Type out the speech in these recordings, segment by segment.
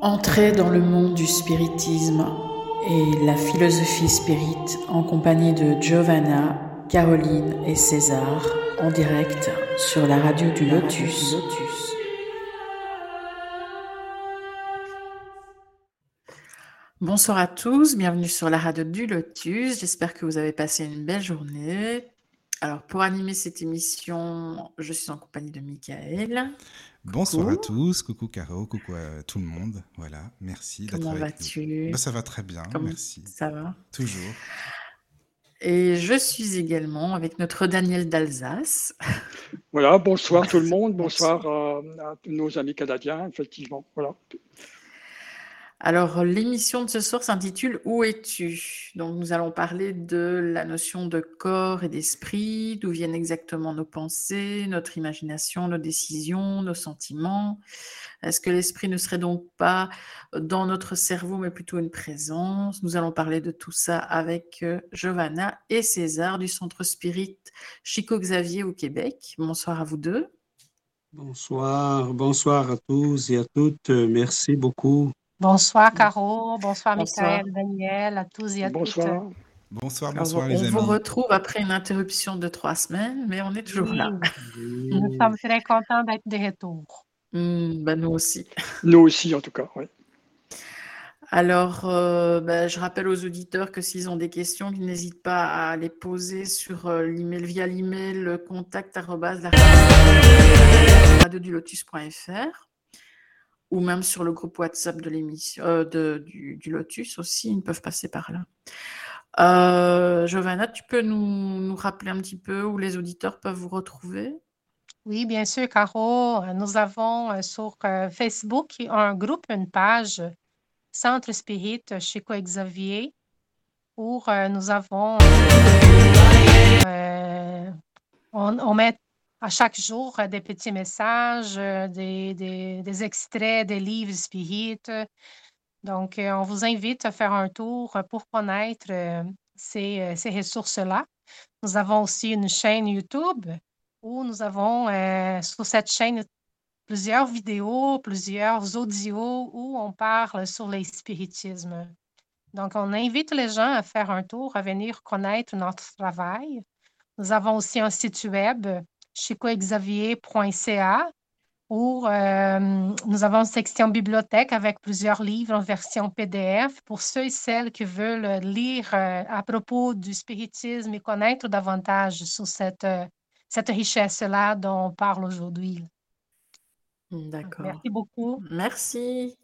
Entrez dans le monde du spiritisme et la philosophie spirit en compagnie de Giovanna, Caroline et César en direct sur la radio du Lotus. Bonsoir à tous, bienvenue sur la radio du Lotus. J'espère que vous avez passé une belle journée. Alors, pour animer cette émission, je suis en compagnie de Michael. Bonsoir à tous, coucou Caro, coucou à tout le monde. Voilà, merci d'être Comment vas-tu? Bah, Ça va très bien, merci. Ça va? Toujours. Et je suis également avec notre Daniel d'Alsace. Voilà, bonsoir tout le monde, bonsoir, à, à, nos amis canadiens, effectivement. Voilà. Alors, l'émission de ce soir s'intitule Où es-tu? Donc, nous allons parler de la notion de corps et d'esprit, d'où viennent exactement nos pensées, notre imagination, nos décisions, nos sentiments. Est-ce que l'esprit ne serait donc pas dans notre cerveau, mais plutôt une présence? Nous allons parler de tout ça avec euh, Giovanna et César du Centre Spirit Chico Xavier au Québec. Bonsoir à vous deux. Bonsoir, bonsoir à tous et à toutes. Merci beaucoup Bonsoir Caro, bonsoir, Michael, Daniel, à tous et à bonsoir. toutes. Bonsoir, bonsoir les amis. On vous retrouve après une interruption de trois semaines, mais on est toujours là. Nous sommes très contents d'être de retour. Mmh, bah nous aussi. Nous aussi, en tout cas, oui. Alors, euh, bah, je rappelle aux auditeurs que s'ils ont des questions, qu'ils n'hésitent pas à les poser sur euh, l'email via l'email contact lotus.fr ou même sur le groupe WhatsApp de l'émission euh, du, Lotus aussi, ils peuvent passer par là. Euh, Giovanna, tu peux nous, rappeler un petit peu où les auditeurs peuvent vous retrouver? Oui, bien sûr, Caro. Nous avons euh, sur Facebook un groupe, une page Centre Spirit chez Xavier, où nous avons on, on, met à chaque jour euh, des petits messages, euh, des, des, extraits des livres spirites. Donc, euh, on vous invite à faire un tour pour connaître ces, ces ressources-là. Nous avons aussi une chaîne YouTube où nous avons sur cette chaîne plusieurs vidéos, plusieurs audios où on parle sur les spiritismes. Donc, on invite les gens à faire un tour, à venir connaître notre travail. Nous avons aussi un site web chicoexavier.ca où euh, nous avons une section bibliothèque avec plusieurs livres en version PDF pour ceux et celles qui veulent lire euh, à propos du spiritisme et connaître davantage sur cette, euh, cette richesse-là dont on parle aujourd'hui. D'accord. Merci beaucoup. Merci.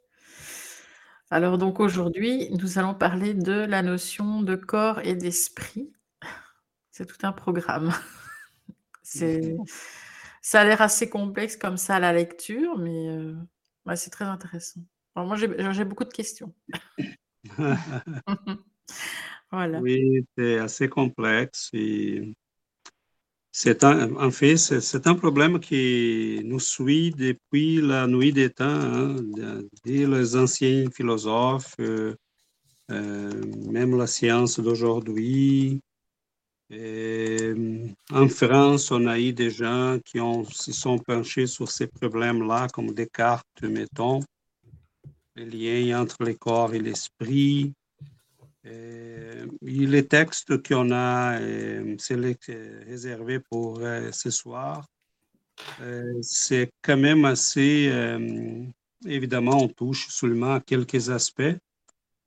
Alors donc aujourd'hui, nous allons parler de la notion de corps et d'esprit. C'est tout un programme. C'est, ça a l'air assez complexe comme ça à la lecture, mais euh, c'est très intéressant. moi, j'ai, beaucoup de questions. voilà. Oui, c'est assez complexe. Et c'est un, en fait, c'est, un problème qui nous suit depuis la nuit des temps, hein, les anciens philosophes, euh, euh, même la science d'aujourd'hui. En France, on a eu des gens qui se sont penchés sur ces problèmes-là, comme Descartes, mettons, les liens entre le corps et l'esprit. Les textes qu'on a réservés pour euh, ce soir, euh, c'est quand même assez, euh, évidemment, on touche seulement à quelques aspects,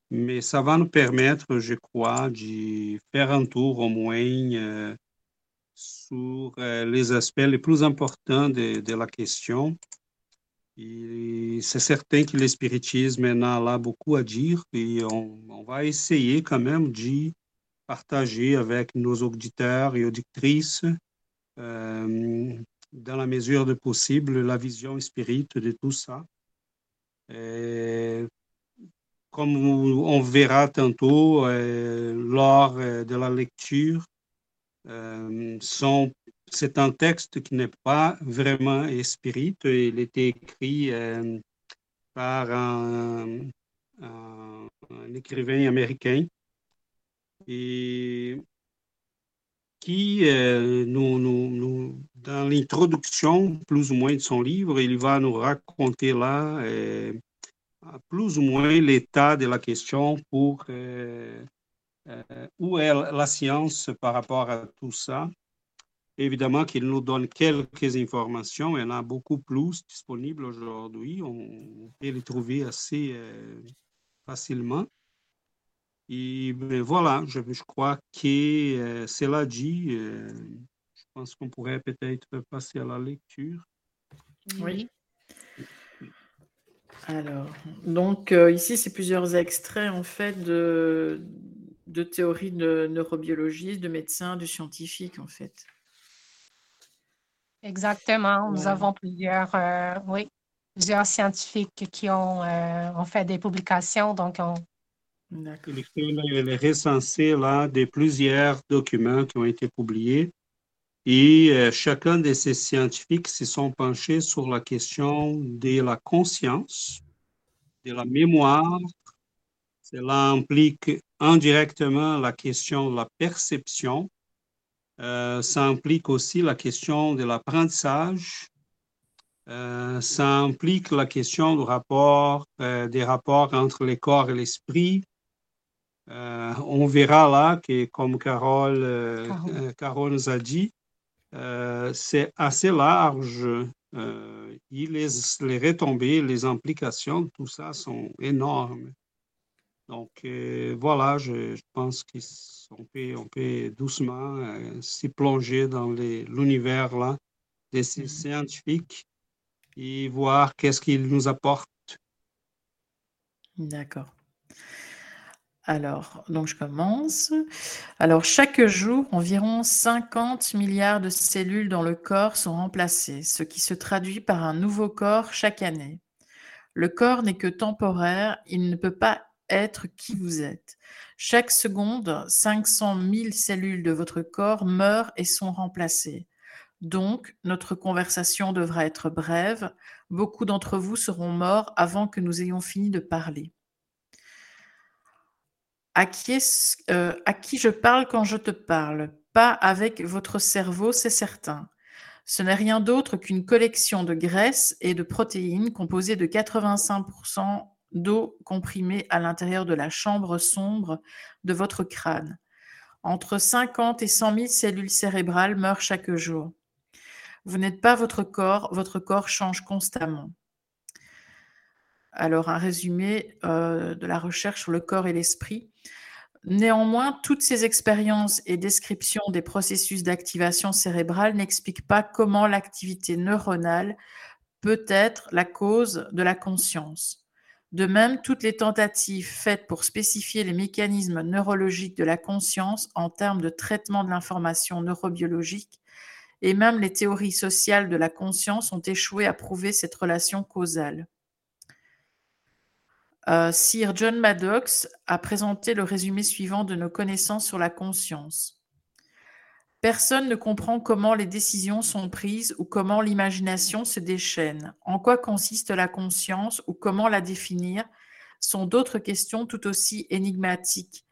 mais ça va nous permettre, je crois, de faire un tour au moins euh, sur euh, les aspects les plus importants de, de la question. C'est certain que le spiritisme a là beaucoup à dire et on, on, va essayer quand même de partager avec nos auditeurs et auditrices, euh, dans la mesure de possible, la vision spirite de tout ça. Comme on verra tantôt euh, lors euh, de la lecture, euh, c'est un texte qui n'est pas vraiment spirit. Il était écrit par un, écrivain américain qui, dans l'introduction plus ou moins de son livre, il va nous raconter là plus ou moins l'état de la question pour où est la science par rapport à tout ça. Évidemment qu'il nous donne quelques informations, il y en a beaucoup plus disponibles aujourd'hui, on peut les trouver assez facilement. Et ben, voilà, je, je, crois que euh, cela dit, euh, je pense qu'on pourrait peut-être passer à la lecture. Oui. Alors, donc euh, ici, c'est plusieurs extraits en fait de, de théories de neurobiologie, de médecins, de scientifiques en fait. Exactement. Nous avons plusieurs, oui, plusieurs scientifiques qui ont, ont, fait des publications, donc on, il est recensé là de plusieurs documents qui ont été publiés et euh, chacun de ces scientifiques se sont penchés sur la question de la conscience, de la mémoire. Cela implique indirectement la question de la perception. Euh, ça implique aussi la question de l'apprentissage. Euh, ça implique la question du rapport, des rapports entre le corps et l'esprit, euh, on verra là que, comme Carole, euh, euh, Carole nous a dit, c'est assez large. et les, les retombées, les implications, tout ça sont énormes. Donc voilà, je, pense qu'on peut, on peut doucement s'y plonger dans l'univers là des mm-hmm. scientifiques et voir qu'est-ce qu'ils nous apportent. D'accord. Alors, donc je commence. Alors, chaque jour, environ 50 milliards de cellules dans le corps sont remplacées, ce qui se traduit par un nouveau corps chaque année. Le corps n'est que temporaire, il ne peut pas être qui vous êtes. Chaque seconde, 500 000 cellules de votre corps meurent et sont remplacées. Donc, notre conversation devra être brève. Beaucoup d'entre vous seront morts avant que nous ayons fini de parler. À qui, euh, à qui je parle quand je te parle? Pas avec votre cerveau, c'est certain. Ce n'est rien d'autre qu'une collection de graisses et de protéines composées de 85% d'eau comprimée à l'intérieur de la chambre sombre de votre crâne. Entre 50 et 100 000 cellules cérébrales meurent chaque jour. Vous n'êtes pas votre corps, votre corps change constamment. Alors, un résumé euh, de la recherche sur le corps et l'esprit. Néanmoins, toutes ces expériences et descriptions des processus d'activation cérébrale n'expliquent pas comment l'activité neuronale peut être la cause de la conscience. De même, toutes les tentatives faites pour spécifier les mécanismes neurologiques de la conscience en termes de traitement de l'information neurobiologique et même les théories sociales de la conscience ont échoué à prouver cette relation causale. Euh, Sir John Maddox a présenté le résumé suivant de nos connaissances sur la conscience. Personne ne comprend comment les décisions sont prises ou comment l'imagination se déchaîne. En quoi consiste la conscience ou comment la définir sont d'autres questions tout aussi énigmatiques.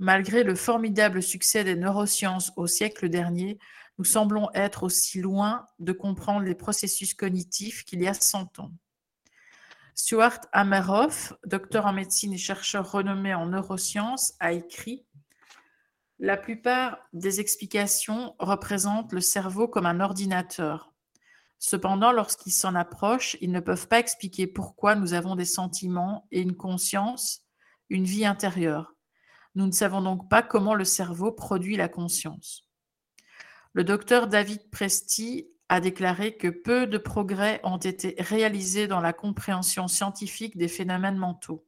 Malgré le formidable succès des neurosciences au siècle dernier, nous semblons être aussi loin de comprendre les processus cognitifs qu'il y a 100 ans. Stuart Ameroff, docteur en médecine et chercheur renommé en neurosciences, a écrit La plupart des explications représentent le cerveau comme un ordinateur. Cependant, lorsqu'ils s'en approchent, ils ne peuvent pas expliquer pourquoi nous avons des sentiments et une conscience, une vie intérieure. Nous ne savons donc pas comment le cerveau produit la conscience. Le docteur David Presti a déclaré que peu de progrès ont été réalisés dans la compréhension scientifique des phénomènes mentaux.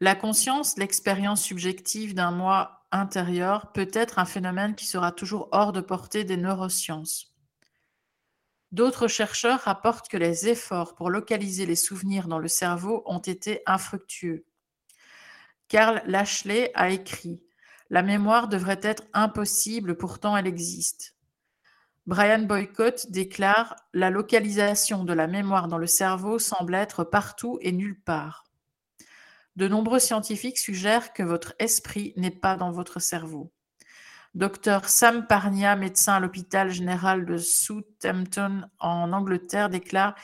La conscience, l'expérience subjective d'un moi intérieur, peut être un phénomène qui sera toujours hors de portée des neurosciences. D'autres chercheurs rapportent que les efforts pour localiser les souvenirs dans le cerveau ont été infructueux. Karl Lashley a écrit La mémoire devrait être impossible, pourtant elle existe. Brian Boycott déclare La localisation de la mémoire dans le cerveau semble être partout et nulle part. De nombreux scientifiques suggèrent que votre esprit n'est pas dans votre cerveau. Dr Sam Parnia, médecin à l'hôpital général de Southampton en Angleterre, déclare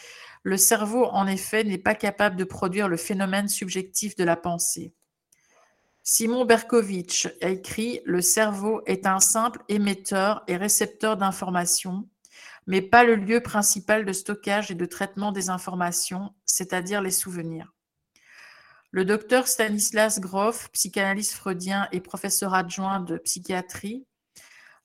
Le cerveau, en effet, n'est pas capable de produire le phénomène subjectif de la pensée. Simon Berkovitch a écrit Le cerveau est un simple émetteur et récepteur d'informations, mais pas le lieu principal de stockage et de traitement des informations, c'est-à-dire les souvenirs. Le docteur Stanislas Grof, psychanalyste freudien et professeur adjoint de psychiatrie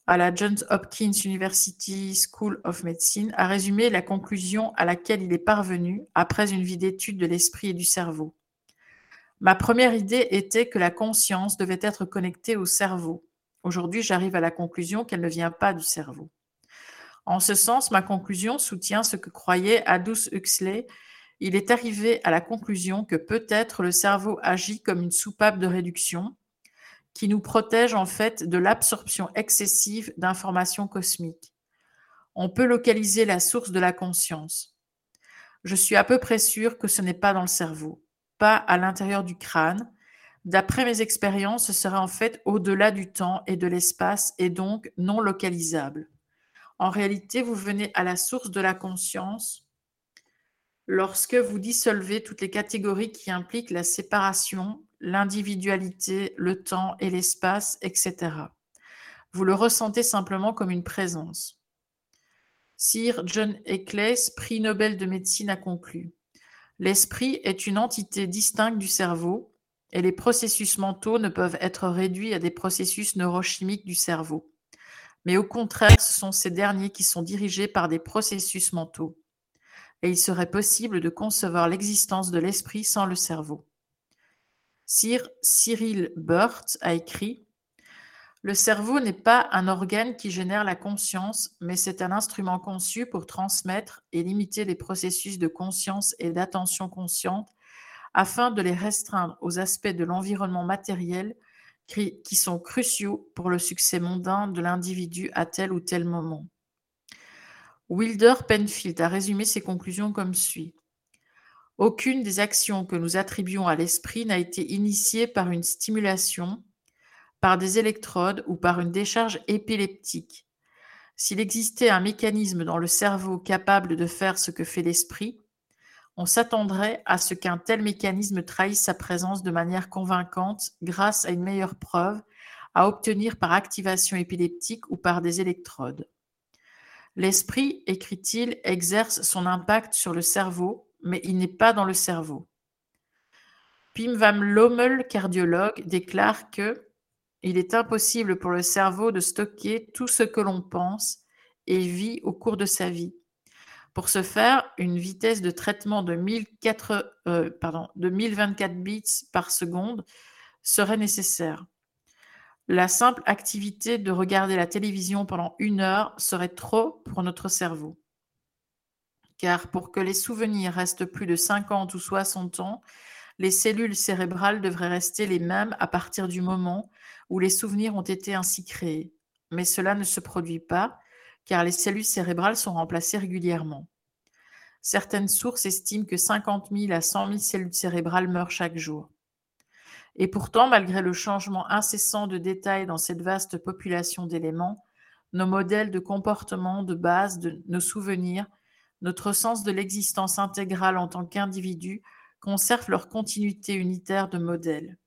à la Johns Hopkins University School of Medicine, a résumé la conclusion à laquelle il est parvenu après une vie d'étude de l'esprit et du cerveau. Ma première idée était que la conscience devait être connectée au cerveau. Aujourd'hui, j'arrive à la conclusion qu'elle ne vient pas du cerveau. En ce sens, ma conclusion soutient ce que croyait Aldous Huxley. Il est arrivé à la conclusion que peut-être le cerveau agit comme une soupape de réduction qui nous protège en fait de l'absorption excessive d'informations cosmiques. On peut localiser la source de la conscience. Je suis à peu près sûr que ce n'est pas dans le cerveau pas à l'intérieur du crâne. D'après mes expériences, ce serait en fait au-delà du temps et de l'espace et donc non localisable. En réalité, vous venez à la source de la conscience lorsque vous dissolvez toutes les catégories qui impliquent la séparation, l'individualité, le temps et l'espace, etc. Vous le ressentez simplement comme une présence. Sir John Eccles, prix Nobel de médecine, a conclu L'esprit est une entité distincte du cerveau et les processus mentaux ne peuvent être réduits à des processus neurochimiques du cerveau. Mais au contraire, ce sont ces derniers qui sont dirigés par des processus mentaux. Et il serait possible de concevoir l'existence de l'esprit sans le cerveau. Sir Cyril Burt a écrit le cerveau n'est pas un organe qui génère la conscience, mais c'est un instrument conçu pour transmettre et limiter les processus de conscience et d'attention consciente afin de les restreindre aux aspects de l'environnement matériel qui sont cruciaux pour le succès mondain de l'individu à tel ou tel moment. Wilder Penfield a résumé ses conclusions comme suit. Aucune des actions que nous attribuons à l'esprit n'a été initiée par une stimulation, par des électrodes ou par une décharge épileptique. S'il existait un mécanisme dans le cerveau capable de faire ce que fait l'esprit, on s'attendrait à ce qu'un tel mécanisme trahisse sa présence de manière convaincante grâce à une meilleure preuve à obtenir par activation épileptique ou par des électrodes. L'esprit, écrit-il, exerce son impact sur le cerveau, mais il n'est pas dans le cerveau. Pim van Lommel, cardiologue, déclare que il est impossible pour le cerveau de stocker tout ce que l'on pense et vit au cours de sa vie. Pour ce faire, une vitesse de traitement de, 1004, euh, 1024 bits par seconde serait nécessaire. La simple activité de regarder la télévision pendant une heure serait trop pour notre cerveau. Car pour que les souvenirs restent plus de 50 ou 60 ans, les cellules cérébrales devraient rester les mêmes à partir du moment où les souvenirs ont été ainsi créés. Mais cela ne se produit pas, car les cellules cérébrales sont remplacées régulièrement. Certaines sources estiment que 50 000 à 100 000 cellules cérébrales meurent chaque jour. Et pourtant, malgré le changement incessant de détails dans cette vaste population d'éléments, nos modèles de comportement de base, de nos souvenirs, notre sens de l'existence intégrale en tant qu'individu conservent leur continuité unitaire de modèle.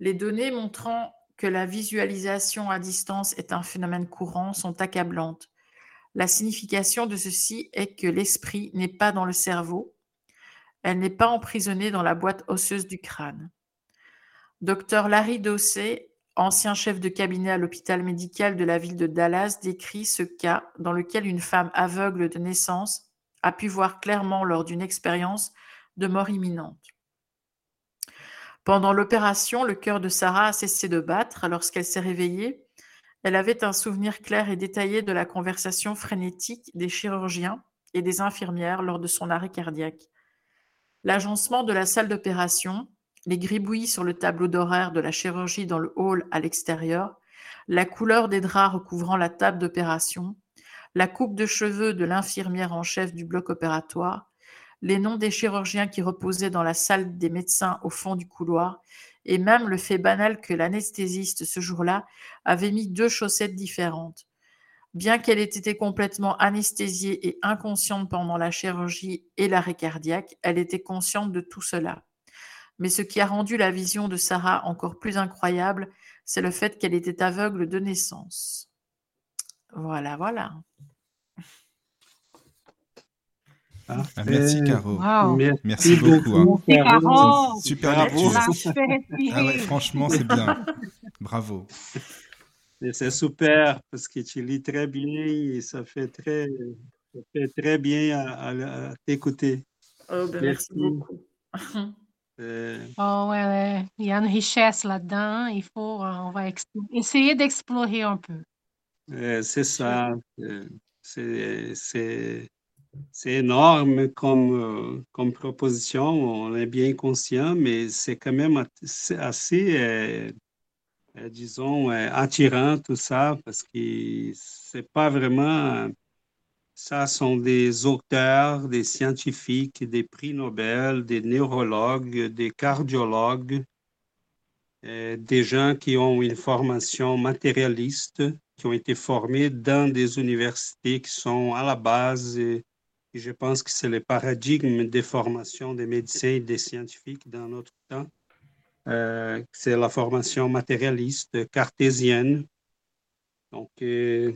Les données montrant que la visualisation à distance est un phénomène courant sont accablantes. La signification de ceci est que l'esprit n'est pas dans le cerveau, elle n'est pas emprisonnée dans la boîte osseuse du crâne. Dr Larry Dossé, ancien chef de cabinet à l'hôpital médical de la ville de Dallas, décrit ce cas dans lequel une femme aveugle de naissance a pu voir clairement lors d'une expérience de mort imminente. Pendant l'opération, le cœur de Sarah a cessé de battre. Lorsqu'elle s'est réveillée, elle avait un souvenir clair et détaillé de la conversation frénétique des chirurgiens et des infirmières lors de son arrêt cardiaque. L'agencement de la salle d'opération, les gribouillis sur le tableau d'horaire de la chirurgie dans le hall à l'extérieur, la couleur des draps recouvrant la table d'opération, la coupe de cheveux de l'infirmière en chef du bloc opératoire, les noms des chirurgiens qui reposaient dans la salle des médecins au fond du couloir, et même le fait banal que l'anesthésiste ce jour-là avait mis deux chaussettes différentes. Bien qu'elle ait été complètement anesthésiée et inconsciente pendant la chirurgie et l'arrêt cardiaque, elle était consciente de tout cela. Mais ce qui a rendu la vision de Sarah encore plus incroyable, c'est le fait qu'elle était aveugle de naissance. Voilà, voilà. Ah, merci Caro. Wow. Merci, beaucoup. hein. Caro. Super Bravo. Ah ouais, franchement, c'est bien. Bravo. C'est super parce que tu lis très bien et ça fait très, ça fait très bien à, à- à t'écouter. Oh, ben, Merci. merci beaucoup. Euh, Oh, ouais, ouais. Il y a une richesse là-dedans. Il faut, euh, on va essayer d'explorer un peu. euh, c'est ça. Euh, C'est, c'est, énorme comme, euh, comme proposition. On est bien conscient, mais c'est quand même assez, euh, euh, disons, attirant tout ça parce que c'est pas vraiment. Ça sont des auteurs, des scientifiques, des prix Nobel, des neurologues, des cardiologues, des gens qui ont une formation matérialiste, qui ont été formés dans des universités qui sont à la base, et, je pense que c'est le paradigme des formations des médecins et des scientifiques dans notre temps. Euh, c'est la formation matérialiste, cartésienne. Donc, euh,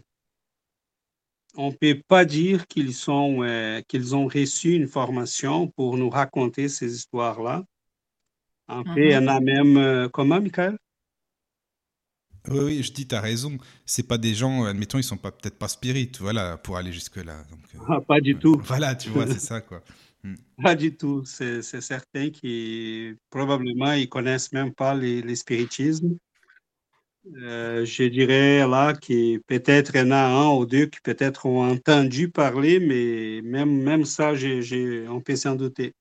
on ne peut pas dire qu'ils sont, euh, qu'ils ont reçu une formation pour nous raconter ces histoires-là. En fait, il y en a même, comment, Michael? Oui, oui, je dis, tu as raison. C'est pas des gens, admettons, ils sont pas peut-être pas spirites, voilà, pour aller jusque-là. Euh, Ah, pas du tout. Voilà, tu vois, c'est ça, quoi. Pas du tout. C'est c'est certain qui probablement ils connaissent même pas les, les spiritismes. Euh, je dirais là que peut-être il y en a un ou deux qui peut-être ont entendu parler, mais même, même ça, j'ai, j'ai- on peut s'en douter.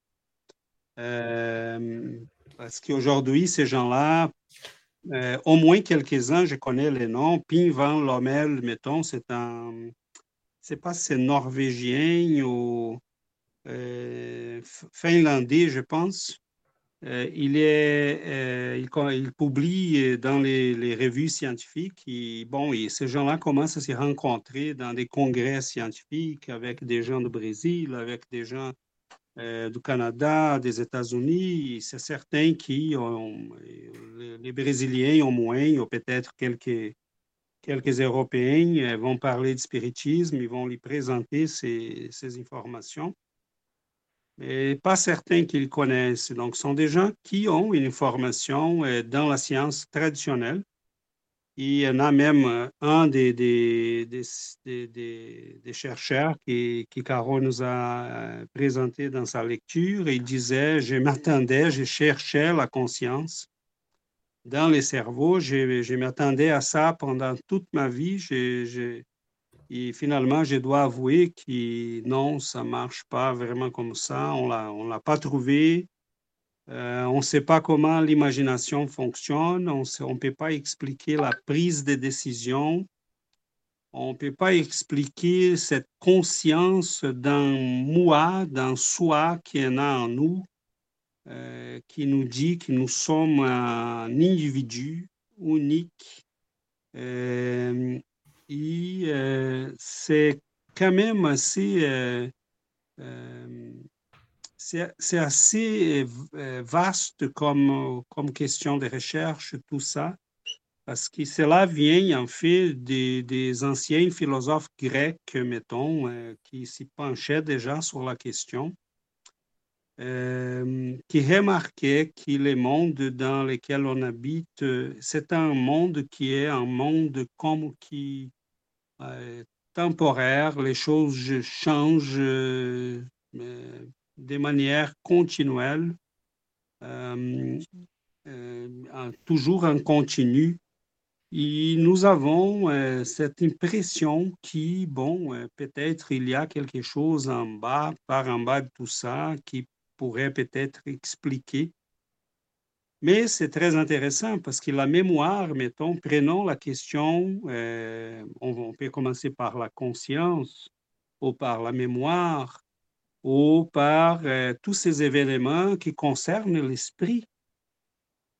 Euh, parce qu'aujourd'hui, ces gens-là, euh, au moins quelques-uns, je connais les noms. Pim Van Lommel, mettons, c'est un, c'est pas si c'est norvégien ou euh, finlandais, je pense. Euh, il, est, il, publie dans les, les revues scientifiques. Bon, et ces gens-là commencent à se rencontrer dans des congrès scientifiques avec des gens du Brésil, avec des gens du Canada, des États-Unis. C'est certain qui ont, les, Brésiliens au moins, ou peut-être quelques, quelques Européens euh, vont parler de spiritisme, ils vont lui présenter ces, ces informations mais pas certains qu'ils connaissent. Donc, ce sont des gens qui ont une formation euh, dans la science traditionnelle. Il y en a même euh, un des, des, des, des- chercheurs qui, qui Caro nous a euh, présenté dans sa lecture. Il disait, je m'attendais, je cherchais la conscience dans les cerveaux. Je, je m'attendais à ça pendant toute ma vie. Et finalement, je dois avouer que non, ça ne marche pas vraiment comme ça. On on l'a pas trouvé. Euh, on ne sait pas comment l'imagination fonctionne. On ne peut pas expliquer la prise de décision. On ne peut pas expliquer cette conscience dans moi, dans soi, qui a en nous, euh, qui nous dit que nous sommes un individu unique. Euh, et c'est quand même assez, c'est assez euh, vaste comme, comme question de recherche, tout ça, parce que cela vient en fait des, des anciens philosophes grecs, mettons, euh, qui s'y penchaient déjà sur la question, euh, qui remarquaient que le monde dans lequel on habite, euh, c'est un monde qui est un monde comme qui euh, temporaire, les choses changent euh, euh, de manière continuelle, euh, euh, toujours en continu. Et nous avons euh, cette impression qui, bon, peut-être il y a quelque chose en bas, par en bas de tout ça, qui pourrait peut-être expliquer. Mais c'est très intéressant parce que la mémoire, mettons, prenons la question, on, on peut commencer par la conscience ou par la mémoire. Ou par euh, tous ces événements qui concernent l'esprit,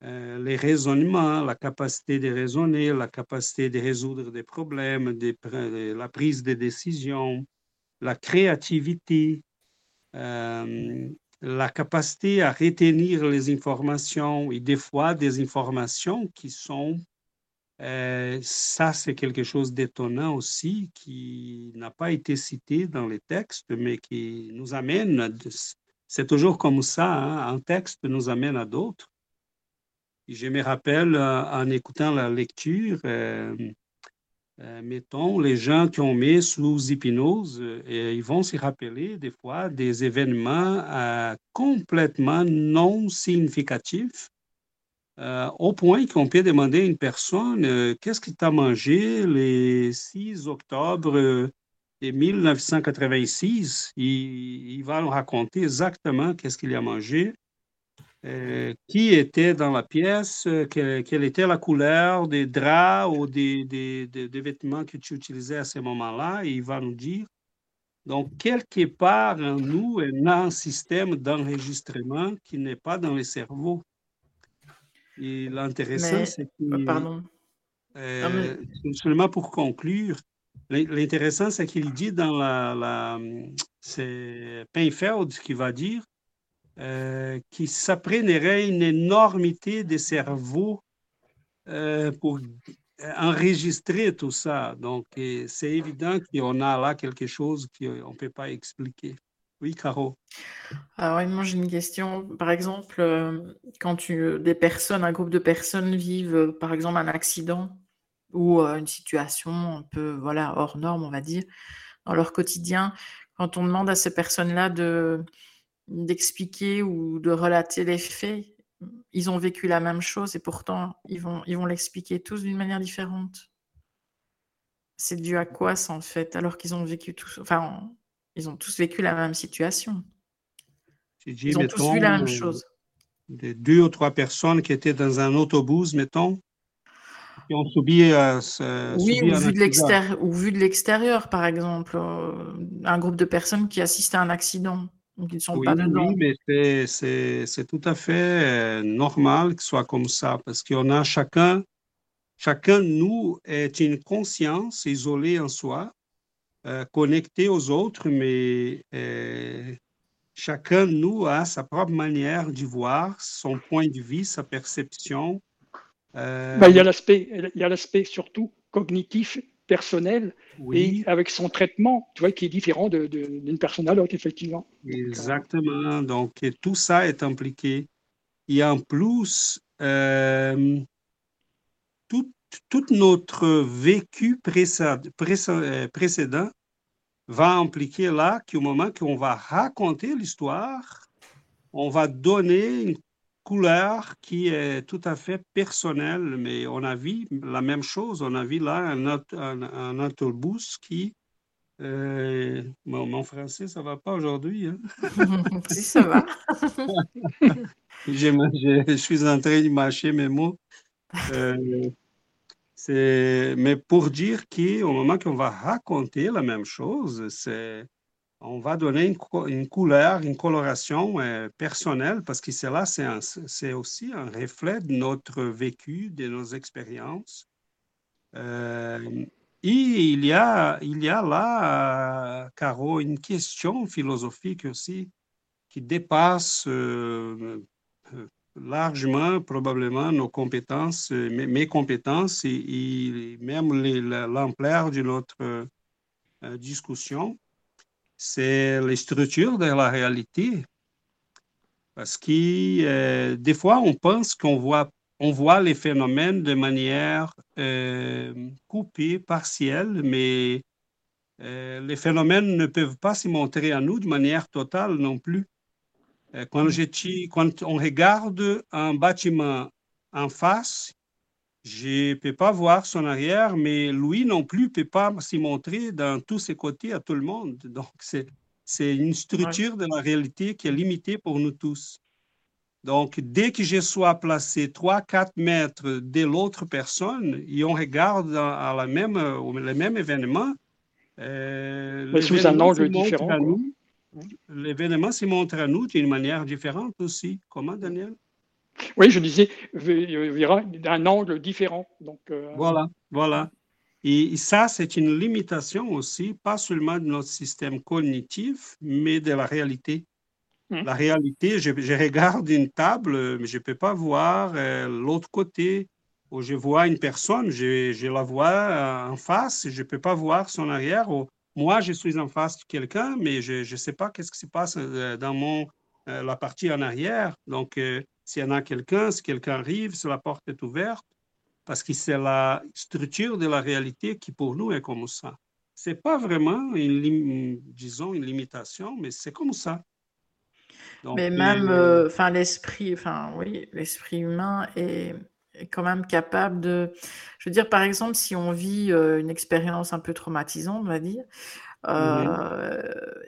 euh, les raisonnements, la capacité de raisonner, la capacité de résoudre des problèmes, la prise de décisions, la créativité, euh, la capacité à retenir les informations et des fois des informations qui sont euh, ça, c'est quelque chose d'étonnant aussi qui n'a pas été cité dans les textes, mais qui nous amène, c'est toujours comme ça, hein, un texte nous amène à d'autres. Je me rappelle euh, en écoutant la lecture, euh, mettons, les gens qui ont mis sous hypnose, ils vont se rappeler des fois des événements complètement non significatifs euh, au point qu'on peut demander à une personne euh, qu'est-ce que tu mangé le 6 octobre euh, de 1986. Il, va nous raconter exactement qu'est-ce qu'il a mangé, qui était dans la pièce, quelle, était la couleur des draps ou des, vêtements que tu utilisais à ce moment-là. Il va nous dire. Donc, quelque part en nous, y a un système d'enregistrement qui n'est pas dans le cerveau. Et l'intéressant, c'est que. Euh, pardon. Euh, seulement pour conclure, l'intéressant, c'est qu'il dit dans la. la c'est Pinfeld qui va dire euh, qu'il s'apprendrait une énormité de cerveaux euh, pour enregistrer tout ça. Donc, c'est évident qu'on a là quelque chose qu'on ne peut pas expliquer. Oui, Caro. Alors, moi, j'ai une question. Par exemple, euh, quand tu, des personnes, un groupe de personnes vivent, euh, par exemple, un accident ou euh, une situation un peu, voilà, hors norme, on va dire, dans leur quotidien, quand on demande à ces personnes-là de, d'expliquer ou de relater les faits, ils ont vécu la même chose et pourtant, ils vont, ils vont l'expliquer tous d'une manière différente. C'est dû à quoi ça, en fait, alors qu'ils ont vécu tous, enfin, ils ont tous vécu la même situation. Ils ont tous vu la même chose. Des deux ou trois personnes qui étaient dans un autobus, mettons, qui ont subi. Euh, oui, ou, vu de ou vu de l'extérieur, par exemple. Euh, un groupe de personnes qui assistent à un accident. Donc, ils ne sont pas dedans. Oui, mais c'est tout à fait euh, normal que ce soit comme ça, parce qu'on a chacun, chacun de nous est une conscience isolée en soi, euh, connecté aux autres, mais euh, chacun de nous a sa propre manière de voir, son point de vue, sa perception. Euh, ben, il y a l'aspect surtout cognitif, personnel, et avec son traitement, tu vois, qui est différent d'une personne à l'autre, effectivement. Exactement. Donc, tout ça est impliqué. Et en plus, tout tout notre vécu euh, précédent va impliquer là qu'au moment qu'on va raconter l'histoire, on va donner une couleur qui est tout à fait personnelle, mais on a vu la même chose. On a vu là un, un, autobus qui... Euh, mon, français, ça va pas aujourd'hui. Hein? si, ça va. je, suis en train de mâcher mes mots. Euh, mais pour dire qu'au moment qu'on va raconter la même chose, on va donner une, couleur, une coloration euh, personnelle, parce que c'est là, c'est aussi un reflet de notre vécu, de nos expériences. Euh, et il y, a, là, Caro, une question philosophique aussi qui dépasse euh, largement, probablement, nos compétences, euh, mes, compétences et, même l'ampleur de notre euh, discussion, c'est les structures de la réalité. Parce que euh, des fois, on pense qu'on voit, on voit les phénomènes de manière coupée, partielle, mais les phénomènes ne peuvent pas se montrer à nous de manière totale non plus. Euh, quand, quand on regarde un bâtiment en face, je ne peux pas voir son arrière, mais lui non plus ne peut pas s'y montrer dans tous ses côtés à tout le monde. Donc, c'est une structure de la réalité qui est limitée pour nous tous. Donc, dès que je sois placé 3-4 mètres de l'autre personne et on regarde à la même, le même événement, euh, sous un angle différent. L'événement se montre à nous d'une manière différente aussi. Comment, Daniel? Oui, je disais, verra d'un angle différent. Donc, euh, Voilà, voilà. Et ça, c'est une limitation aussi, pas seulement de notre système cognitif, mais de la réalité. Hmm. La réalité, je, je regarde une table, mais je ne peux pas voir euh, l'autre côté. Ou je vois une personne, je, je la vois euh, en face, je ne peux pas voir son arrière. Ou moi, je suis en face de quelqu'un, mais je ne sais pas qu'est-ce qui se passe euh, dans mon, euh, la partie en arrière. Donc, euh, s'il y en a quelqu'un, si quelqu'un arrive, si la porte est ouverte, parce que c'est la structure de la réalité qui pour nous est comme ça. Ce n'est pas vraiment, une, disons, une limitation, mais c'est comme ça. Donc, Mais même, euh, l'esprit, enfin, oui, l'esprit humain est, est quand même capable de. Je veux dire, par exemple, si on vit euh, une expérience un peu traumatisante, on va dire, euh,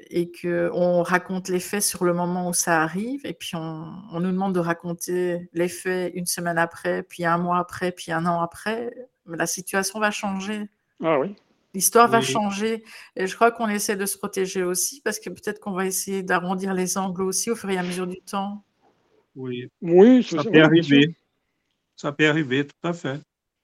et que on raconte les faits sur le moment où ça arrive, et puis on, on nous demande de raconter les faits une semaine après, puis un mois après, puis un an après, la situation va changer. ah oui. L'histoire va Oui. changer et je crois qu'on essaie de se protéger aussi parce que peut-être qu'on va essayer d'arrondir les angles aussi au fur et à mesure du temps. oui, ça ça, peut arriver. Ça peut arriver, tout à fait.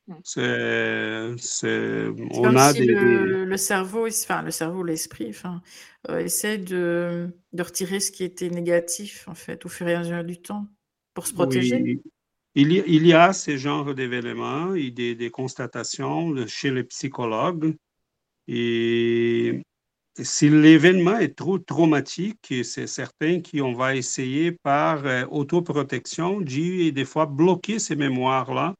Mm. C'est, c'est, on comme a si des, des- le, cerveau, enfin le cerveau, l'esprit, enfin, euh, essaie de, de retirer ce qui était négatif en fait au fur et à mesure du temps pour se protéger. Oui, il y, il y a ce genre d'événements et des, des constatations chez les psychologues. Et si l'événement est trop traumatique, c'est certain qu'on va essayer par euh, autoprotection d'y des fois bloquer ces mémoires-là.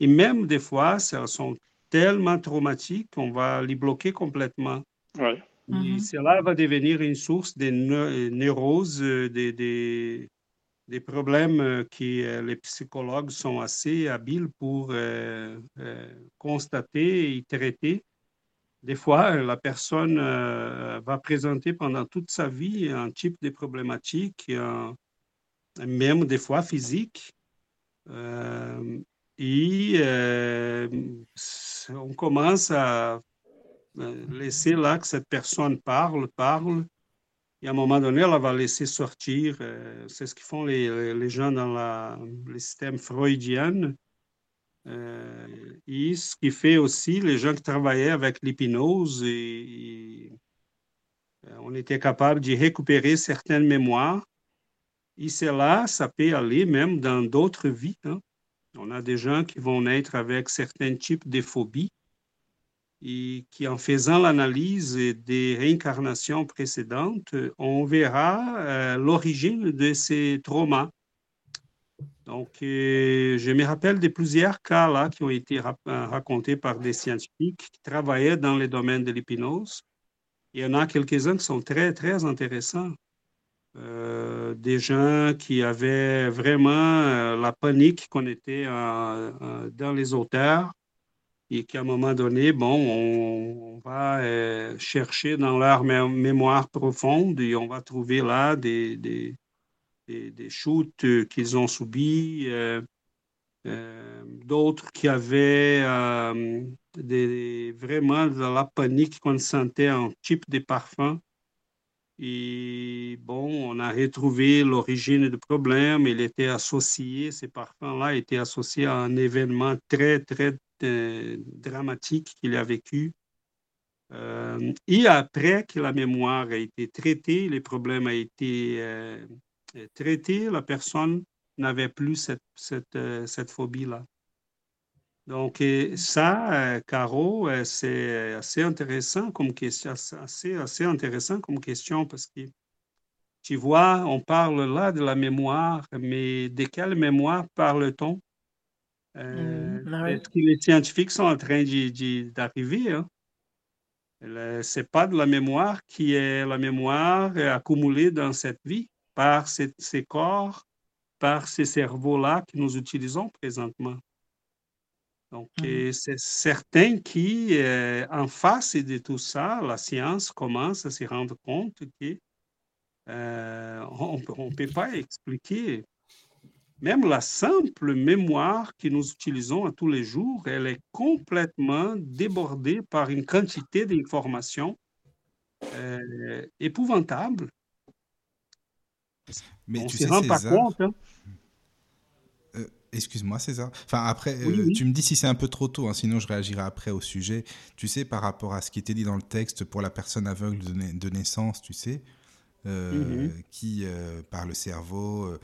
Et même des fois, elles sont tellement traumatiques qu'on va les bloquer complètement. Ouais. Et Mhm. cela va devenir une source de neu- neuroses, euh, des, des, des problèmes euh, que euh, les psychologues sont assez habiles pour euh, euh, constater et traiter. Des fois, euh, la personne euh, va présenter pendant toute sa vie un type de problématique, un- même des fois physique. Euh, et euh, on commence à euh, laisser là que cette personne parle, parle, et à un moment donné, elle va laisser sortir. euh, c'est ce qu'ils font les, les gens dans la, le système freudien. Euh, et ce qui fait aussi les gens qui travaillaient avec l'hypnose, euh, on était capable de récupérer certaines mémoires. Et cela, ça peut aller même dans d'autres vies. hein. On a des gens qui vont naître avec certains types de phobies et qui, en faisant l'analyse des réincarnations précédentes, on verra euh, l'origine de ces traumas. Donc, euh, je me rappelle de plusieurs cas là qui ont été euh, racontés par des scientifiques qui travaillaient dans le domaine de l'hypnose. Il y en a quelques-uns qui sont très, très intéressants. Euh, des gens qui avaient vraiment la panique qu'on était dans les auteurs et qu'à un moment donné, bon, on, va chercher dans leur mé- mémoire profonde et on va trouver là des, des, des shoots euh, qu'ils ont subis, euh, euh, d'autres qui avaient vraiment de la panique qu'on sentait en type de parfum. Et bon, on a retrouvé l'origine du problème. Il était associé, ces parfums-là étaient associés à un événement très, très dramatique qu'il a vécu. Et après que la mémoire a été traitée, le problème a été traité, la personne n'avait plus cette, cette, euh, cette phobie-là. Donc, ça, euh, Caro, euh, c'est assez intéressant comme question, assez, assez intéressant comme question parce que tu vois, on parle là de la mémoire, mais de quelle mémoire parle-t-on? Euh, ah oui. Est-ce que les scientifiques sont en train d'arriver? Hein? Ce n'est pas de la mémoire qui est la mémoire accumulée dans cette vie par ces, ces corps, par ces cerveaux-là que nous utilisons présentement. Donc, euh, c'est certain qu'en face de tout ça, la science commence à se rendre compte que euh, on ne peut pas expliquer. Même la simple mémoire que nous utilisons à tous les jours, elle est complètement débordée par une quantité d'informations euh, épouvantables. Mais on tu sais, pas César, compte. hein. euh, excuse-moi César. Enfin après, Oui, euh, oui. tu me dis si c'est un peu trop tôt, hein, sinon je réagirai après au sujet. Tu sais, par rapport à ce qui était dit dans le texte pour la personne aveugle de, na- de naissance, tu sais, euh, Mhm. qui euh, par le cerveau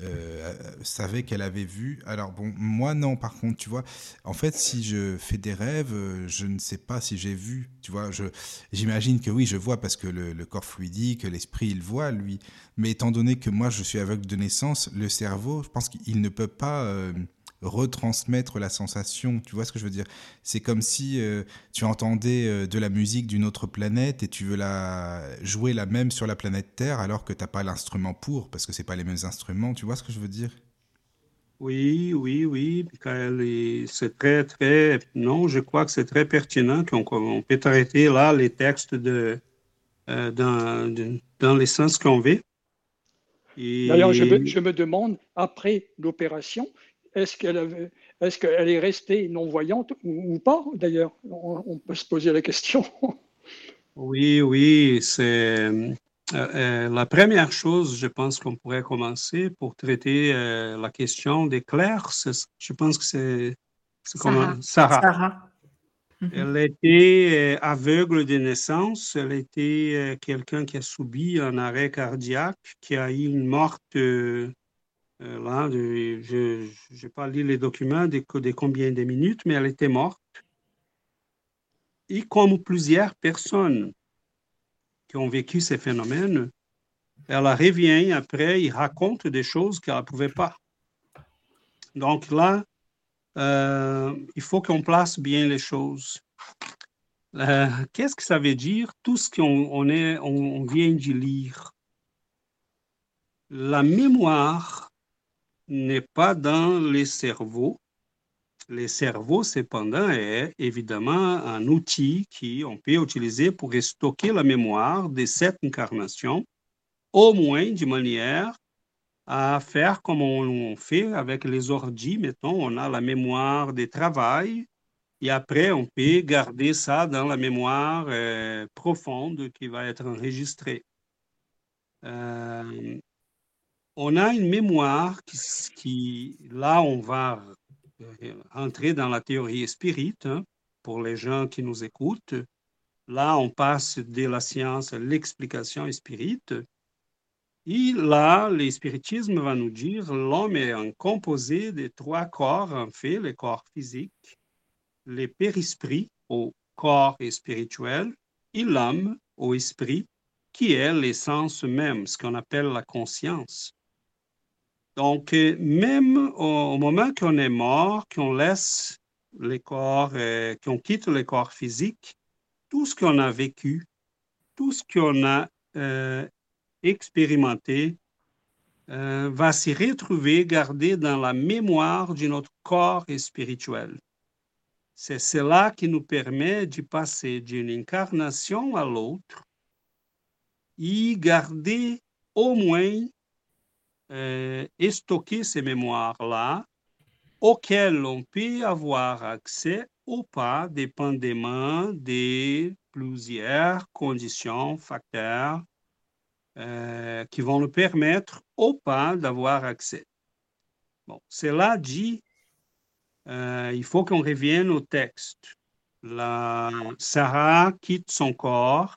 euh, savait qu'elle avait vu. Alors bon, moi non. Par contre, tu vois, en fait, si je fais des rêves, je ne sais pas si j'ai vu. Tu vois, je j'imagine que oui, je vois parce que le, le corps fluidique, l'esprit, il voit lui. Mais étant donné que moi, je suis aveugle de naissance, le cerveau, je pense qu'il ne peut pas retransmettre la sensation. Tu vois ce que je veux dire? C'est comme si euh, tu entendais euh, de la musique d'une autre planète et tu veux la jouer la même sur la planète Terre alors que t'as pas l'instrument pour parce que c'est pas les mêmes instruments. Tu vois ce que je veux dire? Oui, oui, oui, Michael, c'est très, très, non, je crois que c'est très pertinent qu'on qu'on peut traiter là les textes de, euh, dans, de- dans les sens qu'on veut. Et D'ailleurs, je me, je me demande, après l'opération, est-ce qu'elle avait- est-ce qu'elle est restée non-voyante ou, ou pas, d'ailleurs? On, on peut se poser la question. oui, oui, c'est euh, euh, la première chose, je pense qu'on pourrait commencer pour traiter euh, la question des clercs. Je pense que c'est Sarah. Sarah. Mhm. Elle était aveugle de naissance. Elle était quelqu'un qui a subi un arrêt cardiaque, qui a eu une morte. Euh, là, je n'ai pas lu les documents de, de combien de minutes, mais elle était morte. Et comme plusieurs personnes qui ont vécu ces phénomènes, elle revient après, il raconte des choses qu'elle ne pouvait pas. Donc là, euh, il faut qu'on place bien les choses. Euh, Qu'est-ce que ça veut dire, tout ce qu'on vient de lire? La mémoire n'est pas dans les cerveaux. Les cerveaux, cependant, est évidemment un outil qu'on peut utiliser pour stocker la mémoire de cette incarnation, au moins de manière à faire comme on fait avec les ordi. Mettons, on a la mémoire de travail et après, on peut garder ça dans la mémoire euh, profonde qui va être enregistrée. Euh, on a une mémoire qui, là, on va entrer dans la théorie spirit hein, pour les gens qui nous écoutent. Là, on passe de la science à l'explication spirit. Et là, le spiritisme va nous dire l'homme est un composé de trois corps, en fait, le corps physique, le périsprit au corps spirituel et l'âme au esprit, qui est l'essence même, ce qu'on appelle la conscience. Donc, même au, moment qu'on est mort, qu'on laisse les corps, euh, qu'on quitte le corps physique, tout ce qu'on a vécu, tout ce qu'on a euh, expérimenté, euh, va s'y retrouver gardé dans la mémoire de notre corps spirituel. C'est cela qui nous permet de passer d'une incarnation à l'autre et garder au moins euh, et stocker ces mémoires-là auxquelles on peut avoir accès ou pas, dépendamment des plusieurs conditions, facteurs euh, qui vont nous permettre ou pas d'avoir accès. Bon, cela dit, euh, il faut qu'on revienne au texte. La Sarah quitte son corps.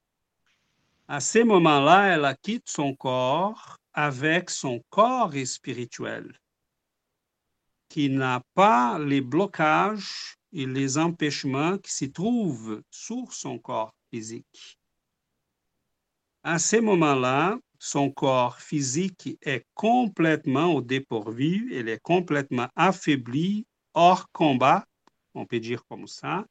À ce moment-là, elle quitte son corps avec son corps spirituel, qui n'a pas les blocages et les empêchements qui se trouvent sur son corps physique. À ce moment-là, son corps physique est complètement au dépourvu, il est complètement affaibli, hors combat, on peut dire comme ça.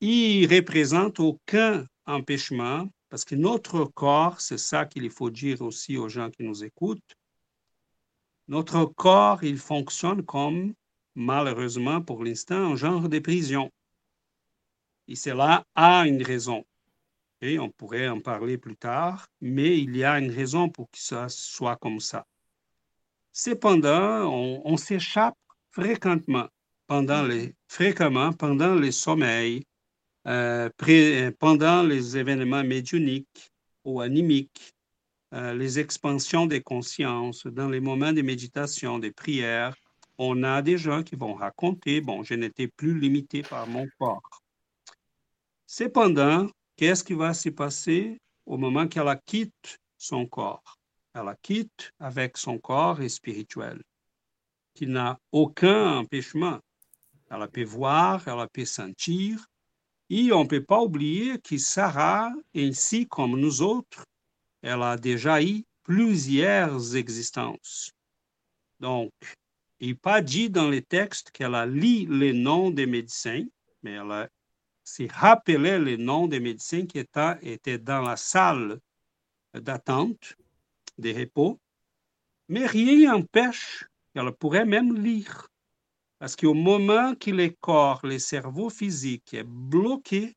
Il représente aucun empêchement, parce que notre corps, c'est ça qu'il faut dire aussi aux gens qui nous écoutent, notre corps, il fonctionne comme, malheureusement pour l'instant, un genre de prison. Et cela a une raison. Et on pourrait en parler plus tard, mais il y a une raison pour que ça soit comme ça. Cependant, on, on s'échappe fréquemment pendant les, fréquemment pendant les sommeils, euh, pré, pendant les événements médiuniques ou animiques, euh, les expansions des consciences, dans les moments de méditation, des prières, on a des gens qui vont raconter, bon, je n'étais plus limité par mon corps. Cependant, qu'est-ce qui va se passer au moment qu'elle quitte son corps? Elle quitte avec son corps spirituel, qui n'a aucun empêchement. Elle peut voir, elle peut sentir, et on ne peut pas oublier que Sarah, ainsi comme nous autres, elle a déjà eu plusieurs existences. Donc, il n'est pas dit dans les textes qu'elle a lu les noms des médecins, mais elle s'est rappelé les noms des médecins qui étaient, dans la salle d'attente des repos, mais rien n'empêche qu'elle pourrait même lire. Parce qu'au moment que le corps, le cerveau physique est bloqué,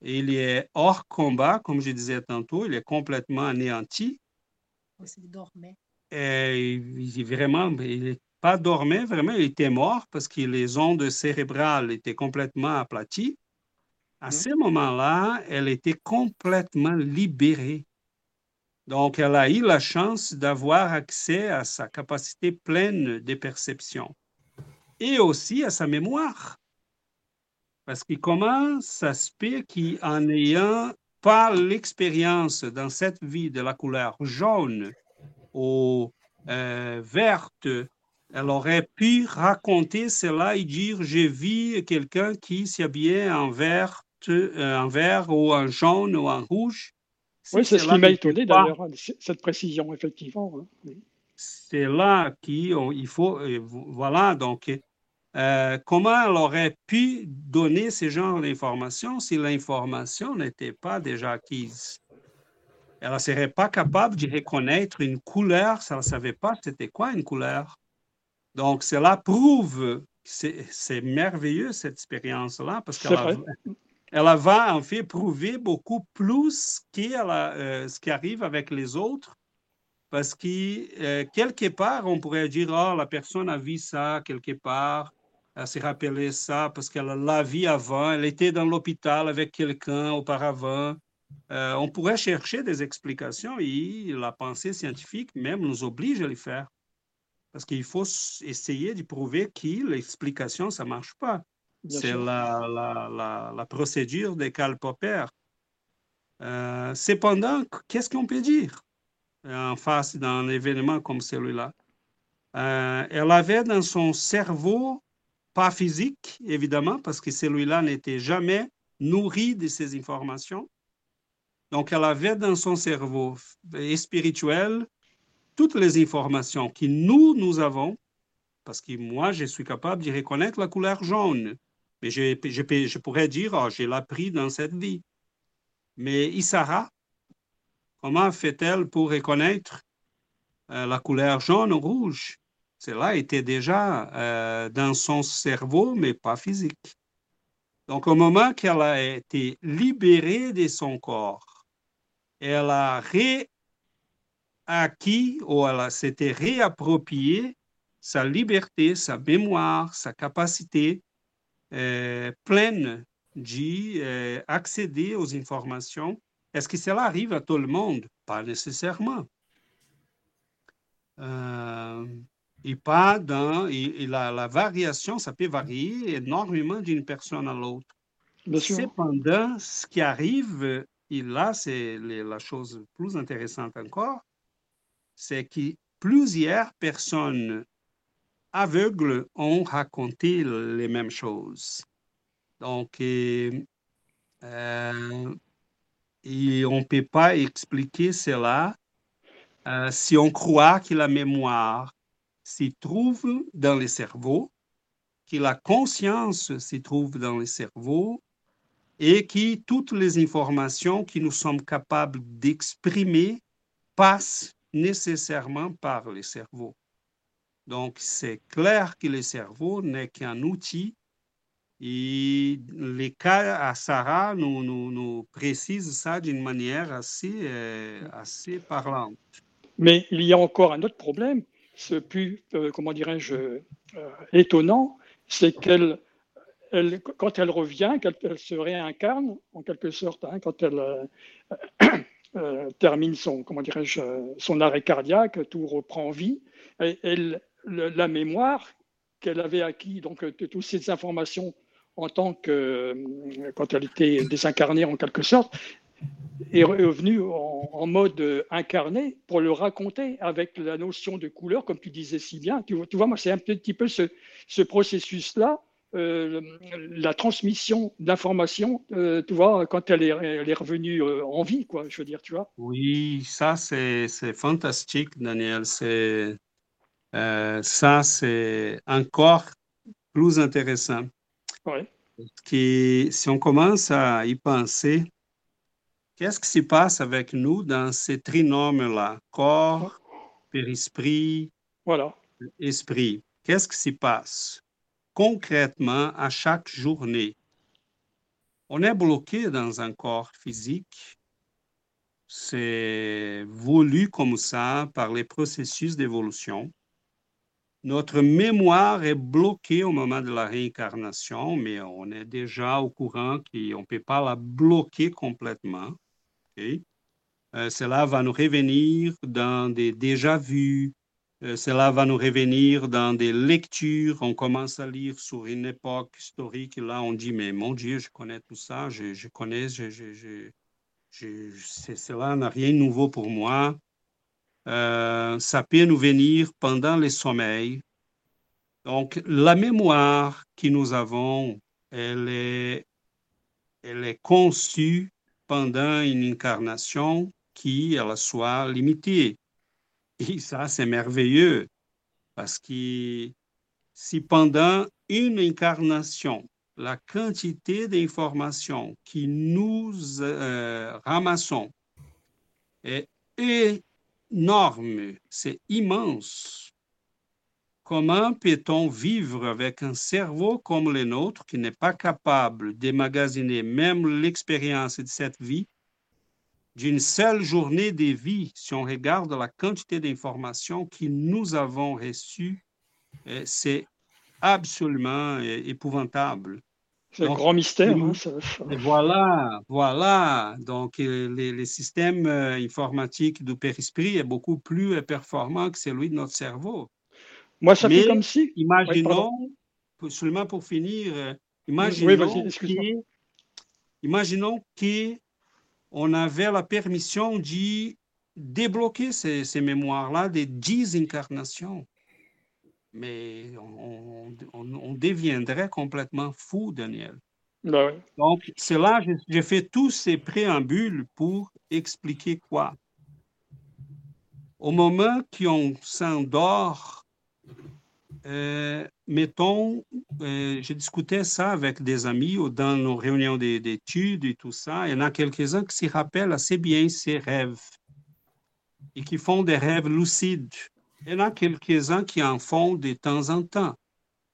il est hors combat, comme je disais tantôt, il est complètement anéanti. Il dormait. Et il, vraiment, il n'est pas dormait, vraiment, il était mort parce que les ondes cérébrales étaient complètement aplaties. À mmh. ce moment-là, elle était complètement libérée. Donc, elle a eu la chance d'avoir accès à sa capacité pleine de perception et aussi à sa mémoire. Parce que comment ça se fait qu'en ayant pas l'expérience dans cette vie de la couleur jaune ou euh, verte, elle aurait pu raconter cela et dire j'ai vu quelqu'un qui s'habillait en vert, euh, en vert ou en jaune ou en rouge. Oui, c'est ce qui m'a étonné d'ailleurs, hein, cette précision, effectivement. Hein, c'est là qu'il faut, voilà, donc euh, comment elle aurait pu donner ce genre d'informations si l'information n'était pas déjà acquise? Elle ne serait pas capable de reconnaître une couleur, ça ne savait pas c'était quoi une couleur. Donc, cela prouve, c'est merveilleux cette expérience-là, parce qu'elle elle va en fait prouver beaucoup plus que euh, ce qui arrive avec les autres, parce que euh, quelque part, on pourrait dire, oh, la personne a vu ça quelque part, elle s'est rappelé ça parce qu'elle l'a vu avant, elle était dans l'hôpital avec quelqu'un auparavant. Euh, on pourrait chercher des explications et la pensée scientifique même nous oblige à les faire. Parce qu'il faut essayer de prouver que l'explication, ça ne marche pas. C'est la, la, la, procédure des Karl Popper. Euh, cependant, qu'est-ce qu'on peut dire en face d'un événement comme celui-là? Euh, elle avait dans son cerveau pas physique, évidemment, parce que celui-là n'était jamais nourri de ces informations. Donc, elle avait dans son cerveau spirituel toutes les informations que nous, nous avons, parce que moi, je suis capable de reconnaître la couleur jaune. Mais je, je, pourrais dire, oh, je l'ai appris dans cette vie. Mais Isara, comment fait-elle pour reconnaître euh, la couleur jaune ou rouge? Cela était déjà euh, dans son cerveau, mais pas physique. Donc, au moment qu'elle a été libérée de son corps, elle a réacquis ou elle s'était réappropriée sa liberté, sa mémoire, sa capacité euh, pleine d'accéder euh, aux informations. Est-ce que cela arrive à tout le monde? Pas nécessairement. Et pas dans. Et, la, variation, ça peut varier énormément d'une personne à l'autre. Cependant, ce qui arrive, et là, c'est la chose plus intéressante encore, c'est que plusieurs personnes aveugles ont raconté les mêmes choses. Donc, euh, et on ne peut pas expliquer cela euh, si on croit que la mémoire s'y trouve dans le cerveau, que la conscience s'y trouve dans le cerveau et que toutes les informations que nous sommes capables d'exprimer passent nécessairement par le cerveau. Donc, c'est clair que le cerveau n'est qu'un outil et les cas à Sarah nous, nous, nous précisent ça d'une manière assez, euh, assez parlante. Mais il y a encore un autre problème, ce plus, euh, comment dirais-je, euh, étonnant, c'est qu'elle, elle, quand elle revient, qu'elle se réincarne, en quelque sorte, hein, quand elle, termine son, comment dirais-je, son arrêt cardiaque, tout reprend vie. Et, la mémoire qu'elle avait acquis, donc toutes ces informations en tant que, quand elle était désincarnée en quelque sorte, est revenu en, mode incarné pour le raconter avec la notion de couleur, comme tu disais si bien. Tu, vois, moi, c'est un petit peu ce, processus-là, euh, la transmission d'informations, euh, tu vois, quand elle est, elle est revenue euh, en vie, quoi, je veux dire, tu vois. Oui, ça, c'est fantastique, Daniel. C'est ça, c'est encore plus intéressant. Ouais. Qui, si on commence à y penser, Qu'est-ce qui se passe avec nous dans ces trinômes-là? Corps, périsprit, voilà. esprit. Qu'est-ce qui se passe concrètement à chaque journée? On est bloqué dans un corps physique. C'est voulu comme ça par les processus d'évolution. Notre mémoire est bloquée au moment de la réincarnation, mais on est déjà au courant qu'on ne peut pas la bloquer complètement. Euh, cela va nous revenir dans des déjà-vus, euh, cela va nous revenir dans des lectures. On commence à lire sur une époque historique. là, on dit, mais mon Dieu, je connais tout ça, je, connais, je, cela n'a rien de nouveau pour moi. Euh, ça peut nous venir pendant les sommeils. Donc, la mémoire que nous avons, elle est, elle est conçue pendant une incarnation qui elle soit limitée. Et ça, c'est merveilleux parce que si pendant une incarnation, la quantité d'informations que nous euh, ramassons est énorme, c'est immense, Comment peut-on vivre avec un cerveau comme le nôtre qui n'est pas capable d'émagasiner même l'expérience de cette vie d'une seule journée de vie si on regarde la quantité d'informations que nous avons reçues? Eh, C'est absolument eh, épouvantable. C'est un grand mystère. Hein, voilà, voilà. Donc, euh, les, systèmes euh, informatiques du périsprit est beaucoup plus performant que celui de notre cerveau. Moi, ça fait comme si. Imaginons, seulement pour finir, euh, imaginons, oui, imaginons qu'on avait la permission de débloquer ces, ces mémoires-là des dix incarnations. Mais on, on, deviendrait complètement fou, Daniel. Ben Donc, c'est là, j'ai fait tous ces préambules pour expliquer quoi? Au moment qu'on s'endort euh, mettons, euh, je discutais ça avec des amis ou dans nos réunions d'études et tout ça. Il y en a quelques-uns qui se rappellent assez bien ces rêves et qui font des rêves lucides. Il y en a quelques-uns qui en font de temps en temps.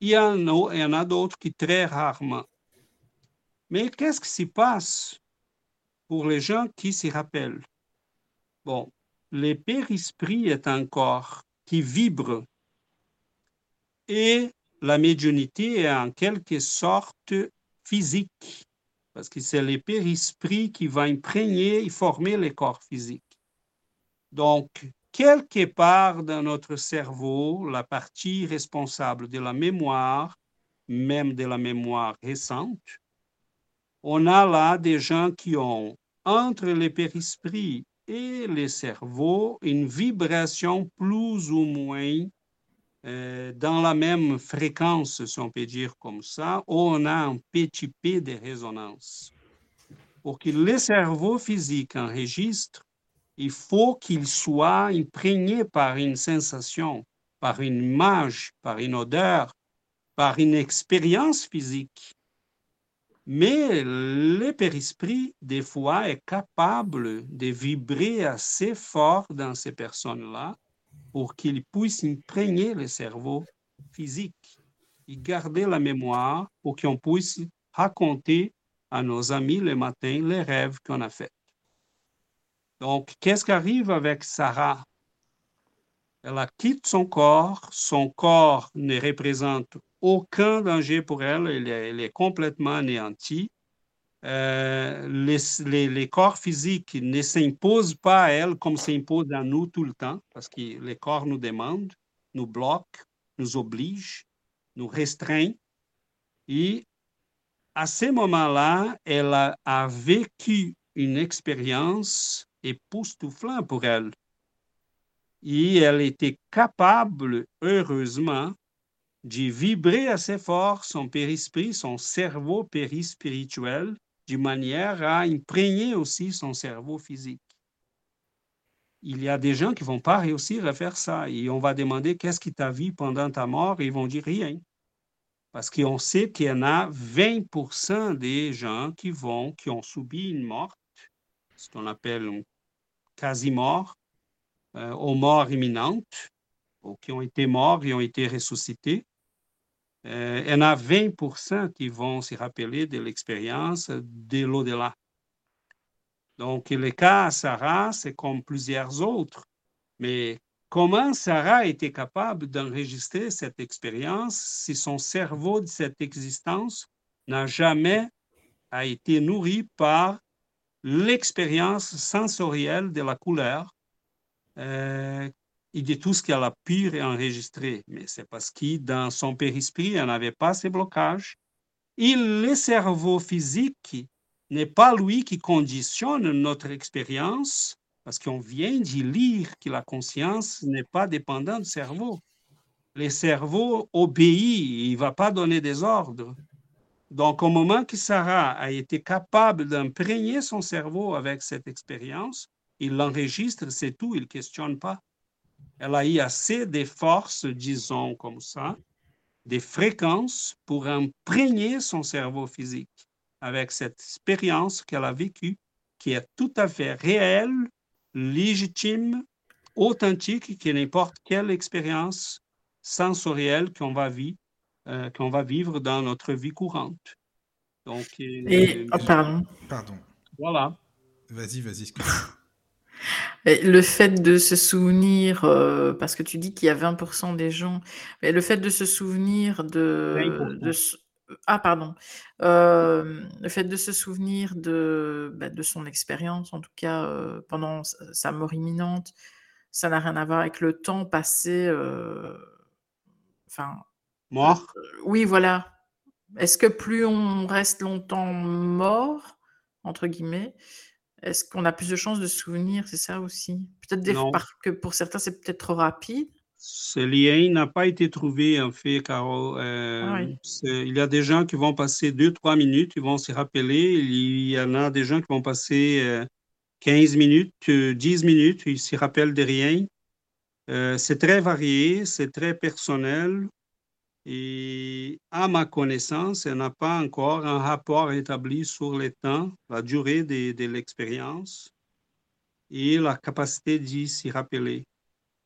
Il y en a, a d'autres qui très rarement. Mais qu'est-ce qui se passe pour les gens qui s'y rappellent? Bon, le père-esprit est un corps qui vibre et la médiumnité est en quelque sorte physique, parce que c'est le périsprit qui va imprégner et former le corps physique. Donc, quelque part dans notre cerveau, la partie responsable de la mémoire, même de la mémoire récente, on a là des gens qui ont entre le périsprit et le cerveau une vibration plus ou moins euh, dans la même fréquence, si on peut dire comme ça, on a un petit peu de résonance. Pour que le cerveau physique enregistre, il faut qu'il soit imprégné par une sensation, par une image, par une odeur, par une expérience physique. Mais le périsprit, des fois, est capable de vibrer assez fort dans ces personnes-là pour qu'il puisse imprégner le cerveau physique et garder la mémoire pour qu'on puisse raconter à nos amis le matin les rêves qu'on a faits. Donc, qu'est-ce qui arrive avec Sarah? Elle quitte son corps, son corps ne représente aucun danger pour elle, elle est, elle est complètement anéantie, euh, les, corps physiques ne s'imposent pas à elles comme s'imposent à nous tout le temps, parce que les corps nous demandent, nous bloquent, nous obligent, nous restreignent. Et à ce moment-là, elle a, vécu une expérience époustouflante pour elle. Et elle était capable, heureusement, de vibrer assez fort son périsprit, son cerveau périspirituel, de manière à imprégner aussi son cerveau physique. Il y a des gens qui vont pas réussir à faire ça et on va demander qu'est-ce qui t'a vu pendant ta mort et ils vont dire rien. Parce qu'on sait qu'il y en a 20% des gens qui vont, qui ont subi une mort, ce qu'on appelle une quasi-mort, euh, aux morts imminentes, ou qui ont été morts et ont été ressuscités. Euh, il y en a 20% qui vont se rappeler de l'expérience de l'au-delà. Donc, le cas à Sarah, c'est comme plusieurs autres. Mais comment Sarah était capable d'enregistrer cette expérience si son cerveau de cette existence n'a jamais a été nourri par l'expérience sensorielle de la couleur euh, et de tout ce qu'elle a pu enregistrer. Mais c'est parce que dans son périsprit, elle n'avait pas ces blocages. Et le cerveau physique n'est pas lui qui conditionne notre expérience, parce qu'on vient d'y lire que la conscience n'est pas dépendante du cerveau. Le cerveau obéit, il ne va pas donner des ordres. Donc, au moment que Sarah a été capable d'imprégner son cerveau avec cette expérience, il l'enregistre, c'est tout, il ne questionne pas. Elle a eu assez de forces, disons comme ça, des fréquences pour imprégner son cerveau physique avec cette expérience qu'elle a vécue, qui est tout à fait réelle, légitime, authentique, que n'importe quelle expérience sensorielle qu'on va vivre euh, qu'on va vivre dans notre vie courante. Donc, euh, Et, oh, pardon. Pardon. Voilà. Vas-y, vas-y. le fait de se souvenir, euh, parce que tu dis qu'il y a 20% des gens, mais le fait de se souvenir de, de ah pardon, le fait de se souvenir de, bah, de son expérience, en tout cas pendant sa mort imminente, ça n'a rien à voir avec le temps passé, enfin, Mort? oui, voilà. Est-ce que plus on reste longtemps «mort» entre guillemets, est-ce qu'on a plus de chances de se souvenir? C'est ça aussi? Peut-être des que pour certains, c'est peut-être trop rapide? Ce lien n'a pas été trouvé, en fait, Caro. Ah euh, il y a des gens qui vont passer deux, trois minutes, ils vont se rappeler. Il y en a des gens qui vont passer 15 euh, minutes, 10 minutes, ils se rappellent de rien. Euh, c'est très varié, c'est très personnel. Et à ma connaissance, elle n'a pas encore un rapport établi sur le temps, la durée de, de l'expérience et la capacité d'y s'y rappeler.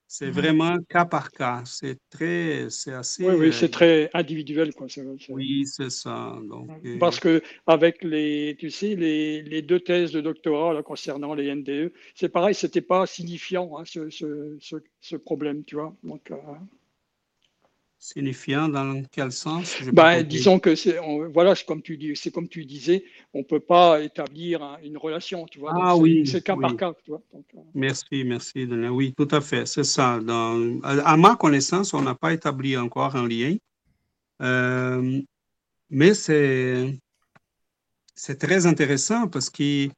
C'est mmh vraiment cas par cas. C'est très, c'est assez. Oui, oui, c'est euh, très individuel, quoi. Oui, c'est ça. Donc, euh, Parce que avec les, tu sais, les, les deux thèses de doctorat là, concernant les NDE, c'est pareil, c'était pas signifiant hein, ce, ce, ce, ce, problème, tu vois. Donc. Euh, Signifiant dans quel sens? Ben, Disons que c'est voilà, comme tu dis, c'est comme tu disais, on peut pas établir une relation, tu vois. Ah oui, c'est cas par cas, tu vois. Euh. merci, merci, Oui, tout à fait, c'est ça. Dans, à, ma connaissance, on n'a pas établi encore un lien, euh, mais c'est c'est très intéressant parce que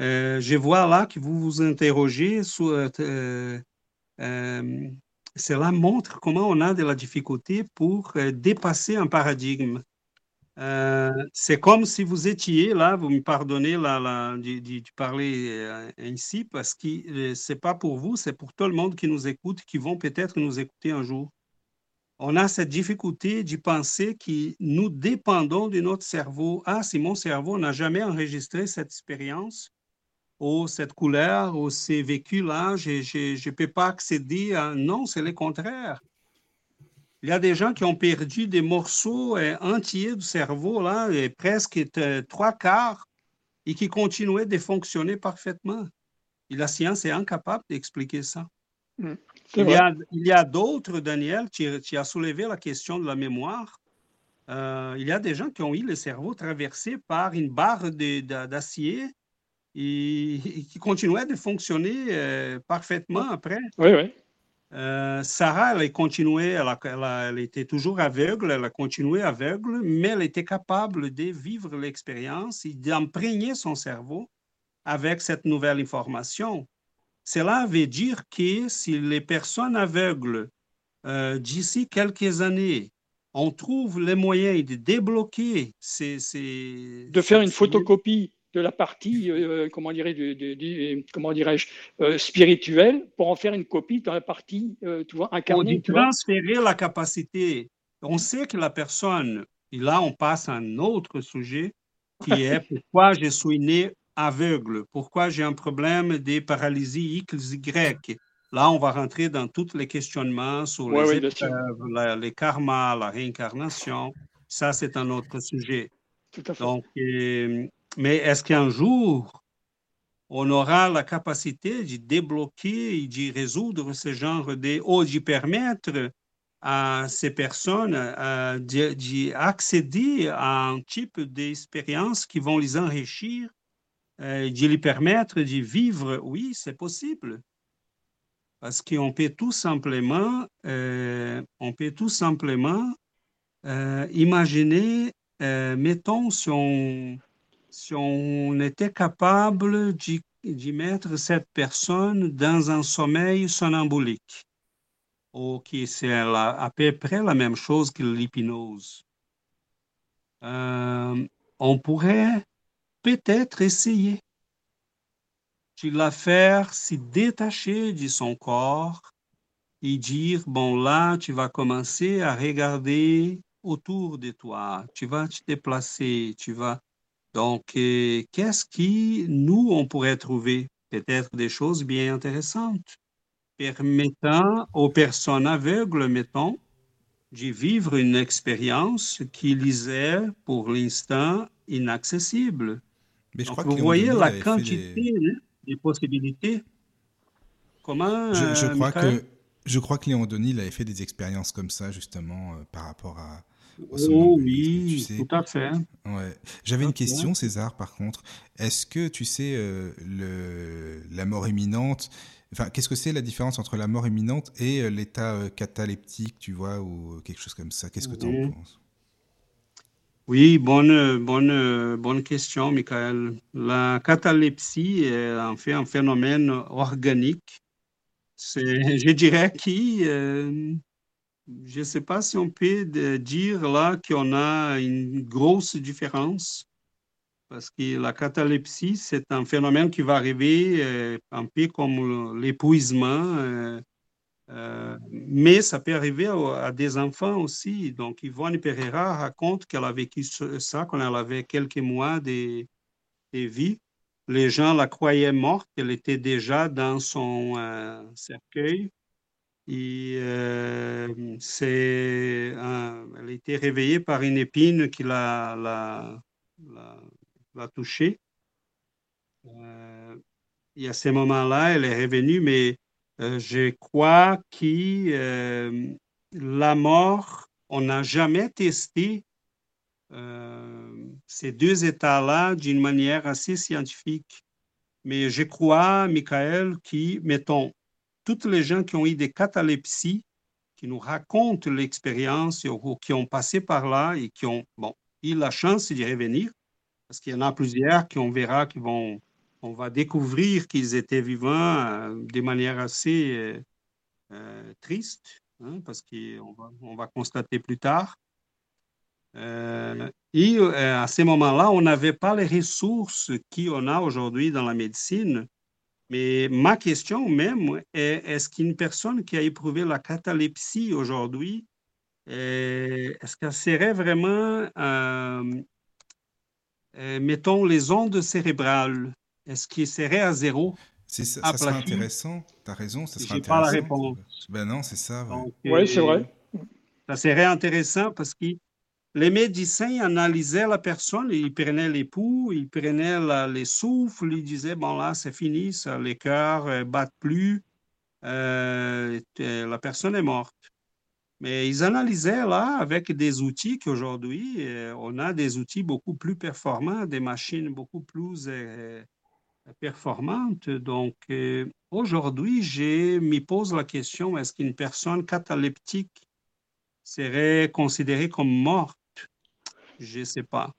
euh, je vois là que vous vous interrogez sur cela montre comment on a de la difficulté pour euh, dépasser un paradigme. Euh, c'est comme si vous étiez là, vous me pardonnez de, parler euh, ainsi, parce que ce n'est pas pour vous, c'est pour tout le monde qui nous écoute, qui vont peut-être nous écouter un jour. On a cette difficulté de penser que nous dépendons de notre cerveau. Ah, si mon cerveau n'a jamais enregistré cette expérience, ou cette couleur, ou ces vécus-là, je ne peux pas accéder à... Non, c'est le contraire. Il y a des gens qui ont perdu des morceaux euh, entiers du cerveau, là, et presque trois quarts, et qui continuaient de fonctionner parfaitement. Et la science est incapable d'expliquer ça. Mmh, il, y a, il y a d'autres, Daniel, tu, tu, as soulevé la question de la mémoire. Euh, il y a des gens qui ont eu le cerveau traversé par une barre d'acier et, qui continuait de fonctionner euh, parfaitement après. Oui, oui. Euh, Sarah, elle a continué, elle, était toujours aveugle, elle a continué aveugle, mais elle était capable de vivre l'expérience et d'imprégner son cerveau avec cette nouvelle information. Cela veut dire que si les personnes aveugles, euh, d'ici quelques années, on trouve les moyens de débloquer ces... de faire une photocopie de la partie, euh, comment dirais-je, comment dirais-je, euh, spirituelle pour en faire une copie dans la partie, tu vois, incarnée. On transférer la capacité. On sait que la personne, et là on passe à un autre sujet, qui est pourquoi je suis né aveugle, pourquoi j'ai un problème des paralysies X, Y. Là, on va rentrer dans tous les questionnements sur les les karmas, la réincarnation. Ça, c'est un autre sujet. Tout à fait. Donc, euh, mais est-ce qu'un jour, on aura la capacité de débloquer et de résoudre ce genre de... ou de permettre à ces personnes d'accéder à un type d'expérience qui vont les enrichir euh, de lui permettre de vivre, oui, c'est possible. Parce qu'on peut tout simplement, euh, on peut tout simplement euh, imaginer, mettons, si on, si on était capable d'y mettre cette personne dans un sommeil somnambulique, ok, c'est à peu près la même chose que l'hypnose. on pourrait peut-être essayer. De la faire se détacher de son corps et dire, bon là, tu vas commencer à regarder autour de toi, tu vas te déplacer, tu vas... Donc, euh, qu'est-ce qui, nous, on pourrait trouver peut-être des choses bien intéressantes, permettant aux personnes aveugles, mettons, de vivre une expérience qui lisait pour l'instant inaccessible. Mais je crois vous voyez la quantité des... possibilités. Comment je, je euh, crois que je crois que Léon Denis il avait fait des expériences comme ça justement euh, par rapport à. Oh oui, tout à fait. Ouais. J'avais une question, César, par contre. Est-ce que tu sais euh, le, la mort imminente Enfin, qu'est-ce que c'est la différence entre la mort imminente et l'état cataleptique, tu vois, ou quelque chose comme ça? Qu'est-ce que tu en penses? Oui, bonne, bonne, bonne question, Michael. La catalepsie est en fait un phénomène organique. C'est, je dirais euh, je ne sais pas si on peut dire là qu'on a une grosse différence, parce que la catalepsie, c'est un phénomène qui va arriver euh, un peu comme l'épuisement. Euh, euh, mais ça peut arriver à, des enfants aussi. Donc, Yvonne Pereira raconte qu'elle a vécu ça quand elle avait quelques mois de, de, vie. Les gens la croyaient morte. Elle était déjà dans son euh, cercueil. Et euh, c'est, elle a été réveillée par une épine qui l'a, l'a, l'a, touchée. et à ce moment-là, elle est revenue, mais euh, je crois que euh, la mort, on n'a jamais testé euh, ces deux états-là d'une manière assez scientifique. Mais je crois, Michael, que, mettons, toutes les gens qui ont eu des catalepsies, qui nous racontent l'expérience qui ont passé par là et qui ont bon, eu la chance d'y revenir, parce qu'il y en a plusieurs qui on verra qui vont on va découvrir qu'ils étaient vivants euh, de manière assez euh, euh, triste, hein, parce qu'on va, on va constater plus tard. et à ce moment-là, on n'avait pas les ressources qu'on a aujourd'hui dans la médecine. Mais ma question même est, est-ce qu'une personne qui a éprouvé la catalepsie aujourd'hui, est-ce qu'elle serait vraiment, mettons, les ondes cérébrales? Est-ce qu'il serait à zéro? C'est ça, ça serait intéressant. Tu as raison, ça serait intéressant. pas la réponse. Ben non, c'est ça. Oui, c'est vrai. Ça serait intéressant parce que les médecins analysaient la personne, ils prenaient les pouls, ils prenaient les souffles, ils disaient, bon là, c'est fini, ça, les cœurs ne euh, battent plus, euh, la personne est morte. Mais ils analysaient là avec des outils qu'aujourd'hui, euh, on a des outils beaucoup plus performants, des machines beaucoup plus euh, performantes. Donc, euh, aujourd'hui, je me pose la question, est-ce qu'une personne cataleptique serait considérée comme morte? Je ne sais pas.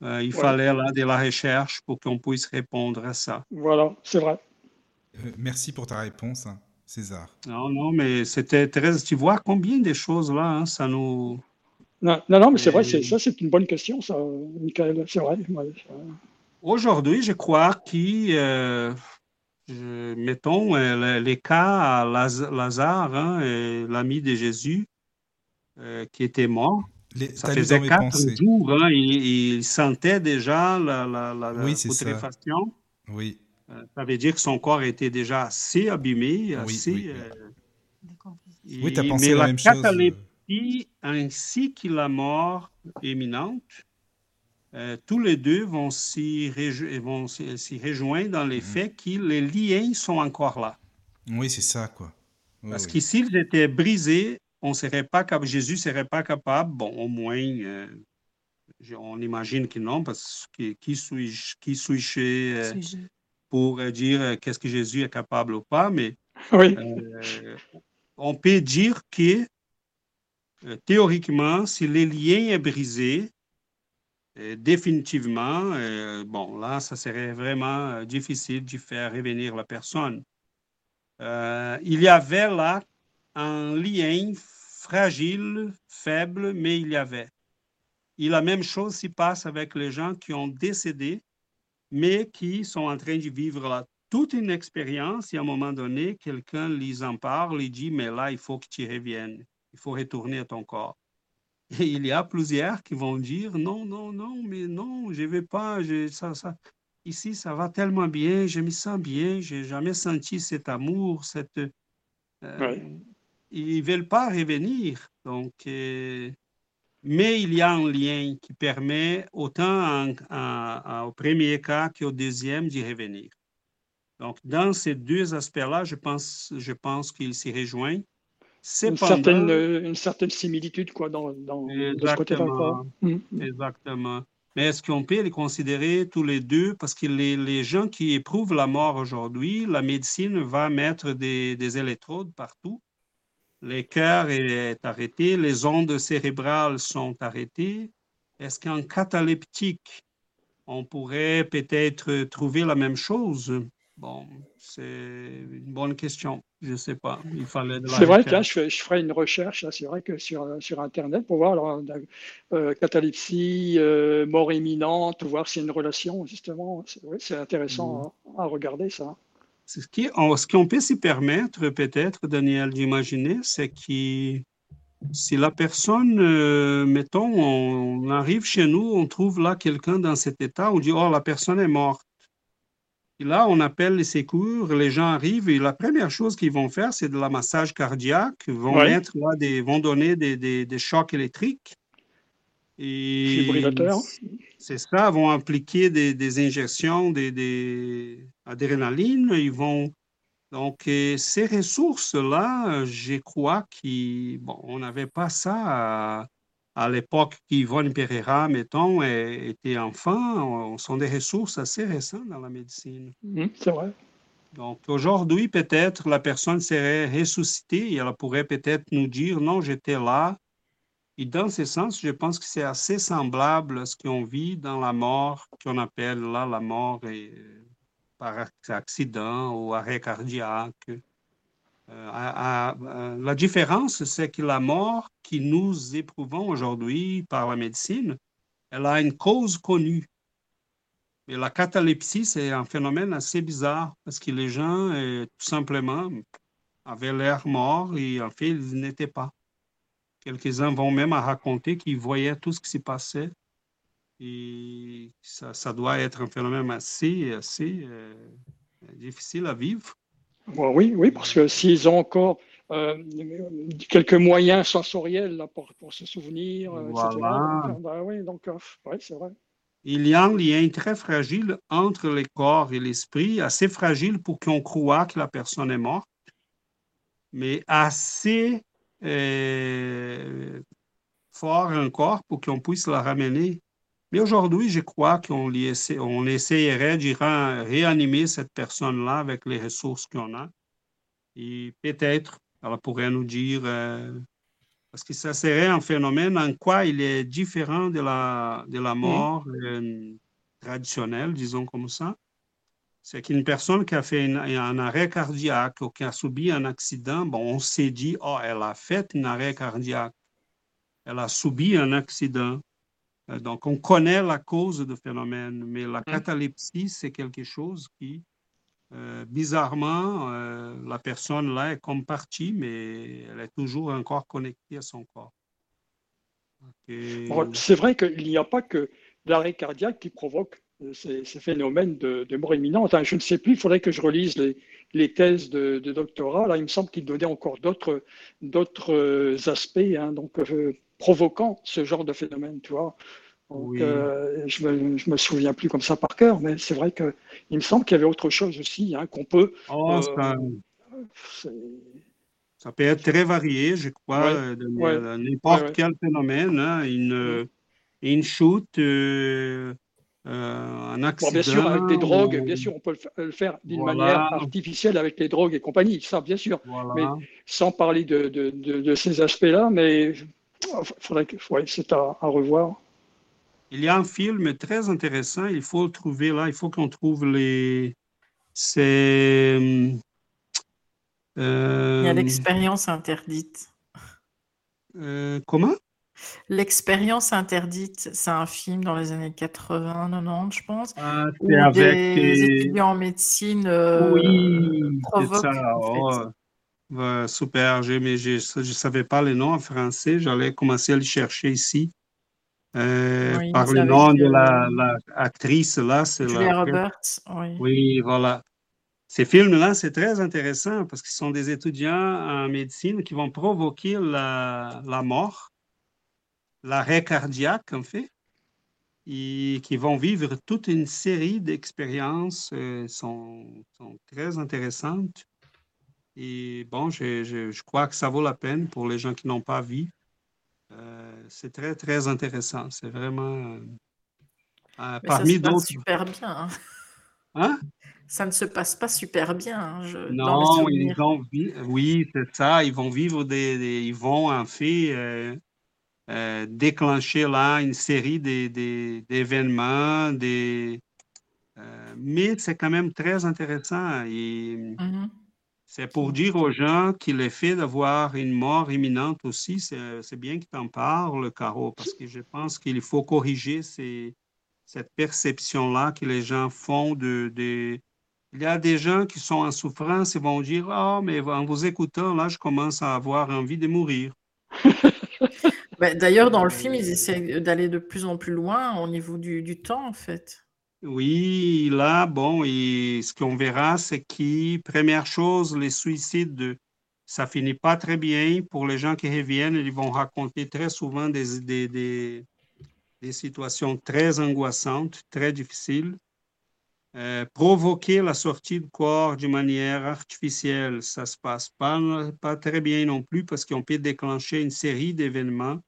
il fallait là de la recherche pour qu'on puisse répondre à ça. Voilà, c'est vrai. merci pour ta réponse. Hein. César. Non, non, mais c'était très. Tu vois combien de choses là, hein, ça nous. Non, non, mais c'est vrai, ça c'est une bonne question, ça, Michael, c'est vrai. Aujourd'hui, je crois que, euh, mettons, euh, les cas à Lazare, hein, l'ami de Jésus, euh, qui était mort, ça faisait quatre jours, hein, il, sentait déjà la, la, la, putréfaction. Oui. Euh, ça veut dire que son corps était déjà assez abîmé, assez. Oui, oui, tu as pensé la, même chose. Euh. ainsi que la mort imminente, euh, tous les deux vont s'y rejoindre dans les mhm. faits que les liens sont encore là. Oui, c'est ça, quoi. Parce que s'ils étaient brisés, on serait pas capable, Jésus serait pas capable, bon, au moins, on imagine que non, parce que qui suis-je, qui suis-je, pour euh, dire euh, qu'est-ce que Jésus est capable ou pas, mais euh, on peut dire que théoriquement, si le lien est brisé, définitivement, bon, là, ça serait vraiment difficile de faire revenir la personne. il y avait là un lien fragile, faible, mais il y avait. Et la même chose s'y passe avec les gens qui ont décédé mais qui sont en train de vivre toute une expérience et à un moment donné, quelqu'un les en parle et dit, mais là, il faut que tu reviennes, il faut retourner à ton corps. Et il y a plusieurs qui vont dire, non, non, non, mais non, je ne vais pas, ça, ça, ici, ça va tellement bien, je me sens bien, je n'ai jamais senti cet amour, cette... Euh, ils ne veulent pas revenir. Donc, euh, mais il y a un lien qui permet autant au premier cas qu'au deuxième d'y revenir. Donc, dans ces deux aspects-là, je pense, je pense qu'ils s'y rejoignent. Une certaine, une certaine similitude quoi, dans, dans ce côté-là. Mm. Exactement. Mais est-ce qu'on peut les considérer tous les deux? Parce que les, les gens qui éprouvent la mort aujourd'hui, la médecine va mettre des, des électrodes partout le cœur est arrêté, les ondes cérébrales sont arrêtées. Est-ce qu'en cataleptique, on pourrait peut-être trouver la même chose? Bon, c'est une bonne question. Je ne sais pas. Il fallait. C'est vrai que je, ferai une recherche. C'est vrai que sur, sur Internet pour voir alors, euh, catalepsie, euh, mort imminente, voir s'il y a une relation. Justement, c'est intéressant mm. à, regarder ça. Ce qu'on peut s'y permettre, peut-être, Daniel, d'imaginer, c'est que si la personne, euh, mettons, on arrive chez nous, on trouve là quelqu'un dans cet état, on dit, oh, la personne est morte. Et là, on appelle les secours, les gens arrivent et la première chose qu'ils vont faire, c'est de la massage cardiaque, vont, mettre, là, des, vont donner des, des, des chocs électriques. Et c'est ça, vont appliquer des, des injections d'adrénaline. Ils vont. Donc, ces ressources-là, je crois qu'on n'avait pas ça à, l'époque qu'Yvonne Pereira, mettons, était enfant. Ce sont des ressources assez récentes dans la médecine. Mmh, c'est vrai. Donc, aujourd'hui, peut-être la personne serait ressuscitée et elle pourrait peut-être nous dire non, j'étais là, et dans ce sens, je pense que c'est assez semblable à ce qu'on vit dans la mort, qu'on appelle là la mort par accident ou arrêt cardiaque. Euh, la différence, c'est que la mort que nous éprouvons aujourd'hui par la médecine, elle a une cause connue. Mais la catalepsie, c'est un phénomène assez bizarre parce que les gens, euh, tout simplement, avaient l'air morts et en fait, ils n'étaient pas. Quelques-uns vont même à raconter qu'ils voyaient tout ce qui s'y passait. Et ça, doit être un phénomène assez, assez euh, difficile à vivre. Oui, oui, parce que s'ils ont encore euh, quelques moyens sensoriels là, pour, pour, se souvenir, euh, etc. Bah oui, donc, c'est vrai. Il y a un lien très fragile entre le corps et l'esprit, assez fragile pour qu'on croie que la personne est morte, mais assez euh, fort encore pour qu'on puisse la ramener. Mais aujourd'hui, je crois qu'on on essayerait de réanimer cette personne-là avec les ressources qu'on a. Et peut-être, elle pourrait nous dire, euh, parce que ça serait un phénomène en quoi il est différent de la, de la mort euh, traditionnelle, disons comme ça. C'est qu'une personne qui a fait un arrêt cardiaque ou qui a subi un accident, bon, on s'est dit, oh, elle a fait un arrêt cardiaque. Elle a subi un accident. Euh, donc, on connaît la cause du phénomène, mais la mmh. catalepsie, c'est quelque chose qui, euh, bizarrement, euh, la personne là est comme partie, mais elle est toujours encore connectée à son corps. c'est vrai qu'il n'y a pas que l'arrêt cardiaque qui provoque ces, phénomènes de, mort imminente. je ne sais plus, il faudrait que je relise les, thèses de, doctorat. Là, il me semble qu'il donnait encore d'autres aspects. Hein. donc, provoquant ce genre de phénomène, tu vois. Euh, je ne me, souviens plus comme ça par cœur, mais c'est vrai qu'il me semble qu'il y avait autre chose aussi hein, qu'on peut. Oh, euh, ça, peut être très varié, je crois, euh, de n'importe quel phénomène. Hein, une, une chute, un accident. bien sûr, avec des drogues, bien sûr, on peut le faire d'une manière artificielle avec les drogues et compagnie, ça, bien sûr. Mais sans parler de, de, de ces aspects-là, mais faudrait que, c'est à, revoir. Il y a un film très intéressant, il faut le trouver là, il faut qu'on trouve les. C'est. Euh, il y a l'expérience interdite. Euh, comment? L'expérience interdite, c'est un film dans les années 80, 90, je pense. Ah, où avec des étudiants en médecine euh, oui, provoquent. Ça. Oh, super, je ne savais pas les noms en français. J'allais commencer à les chercher ici. Euh, par le nom de l'actrice, la, là, c'est Julia Roberts. Oui. oui, voilà. Ces films-là, c'est très intéressant parce qu'ils sont des étudiants en médecine qui vont provoquer la, la mort, l'arrêt cardiaque, en fait, et qui vont vivre toute une série d'expériences euh, sont, sont très intéressantes. Et bon, je, je, crois que ça vaut la peine pour les gens qui n'ont pas vu. Euh, c'est très, très intéressant. C'est vraiment. Euh, parmi d'autres. Ça se passe super bien. Hein. hein? Ça ne se passe pas super bien. Hein, je, non, ils vont oui, c'est ça. Ils vont vivre des. ils vont, en fait, euh, déclencher là une série d'événements. Des, mais c'est quand même très intéressant. Et, mm-hmm. C'est pour dire aux gens qu'il est fait d'avoir une mort imminente aussi. C'est bien que tu en parles, Caro, parce que je pense qu'il faut corriger cette perception-là que les gens font de, Il y a des gens qui sont en souffrance et vont dire Ah, oh, mais en vous écoutant, là, je commence à avoir envie de mourir. Ben, d'ailleurs, dans le film, ils essaient d'aller de plus en plus loin au niveau du, du temps, en fait. Oui, là, bon, et ce qu'on verra, c'est que, première chose, les suicides, ça finit pas très bien. Pour les gens qui reviennent, ils vont raconter très souvent des, des, des, situations très angoissantes, très difficiles. Euh, provoquer la sortie de corps de manière artificielle, ça se passe pas, pas très bien non plus parce qu'on peut déclencher une série d'événements.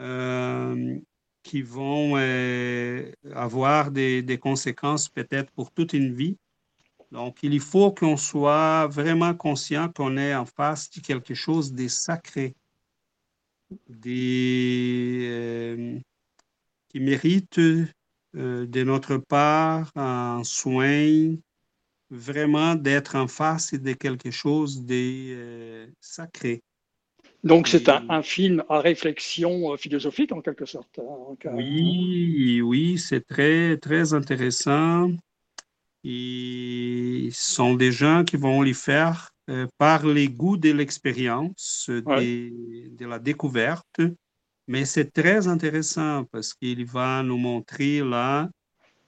Euh, qui vont euh, avoir des, conséquences peut-être pour toute une vie. Donc, il faut qu'on soit vraiment conscient qu'on est en face de quelque chose de sacré, euh, qui mérite de notre part un soin, vraiment d'être en face de quelque chose de sacré. Donc c'est un, film à réflexion euh, philosophique en quelque sorte. Hein, oui, oui, c'est très, très intéressant. Ils sont des gens qui vont les faire euh, par les goûts de l'expérience, de la découverte. Mais c'est très intéressant parce qu'il va nous montrer là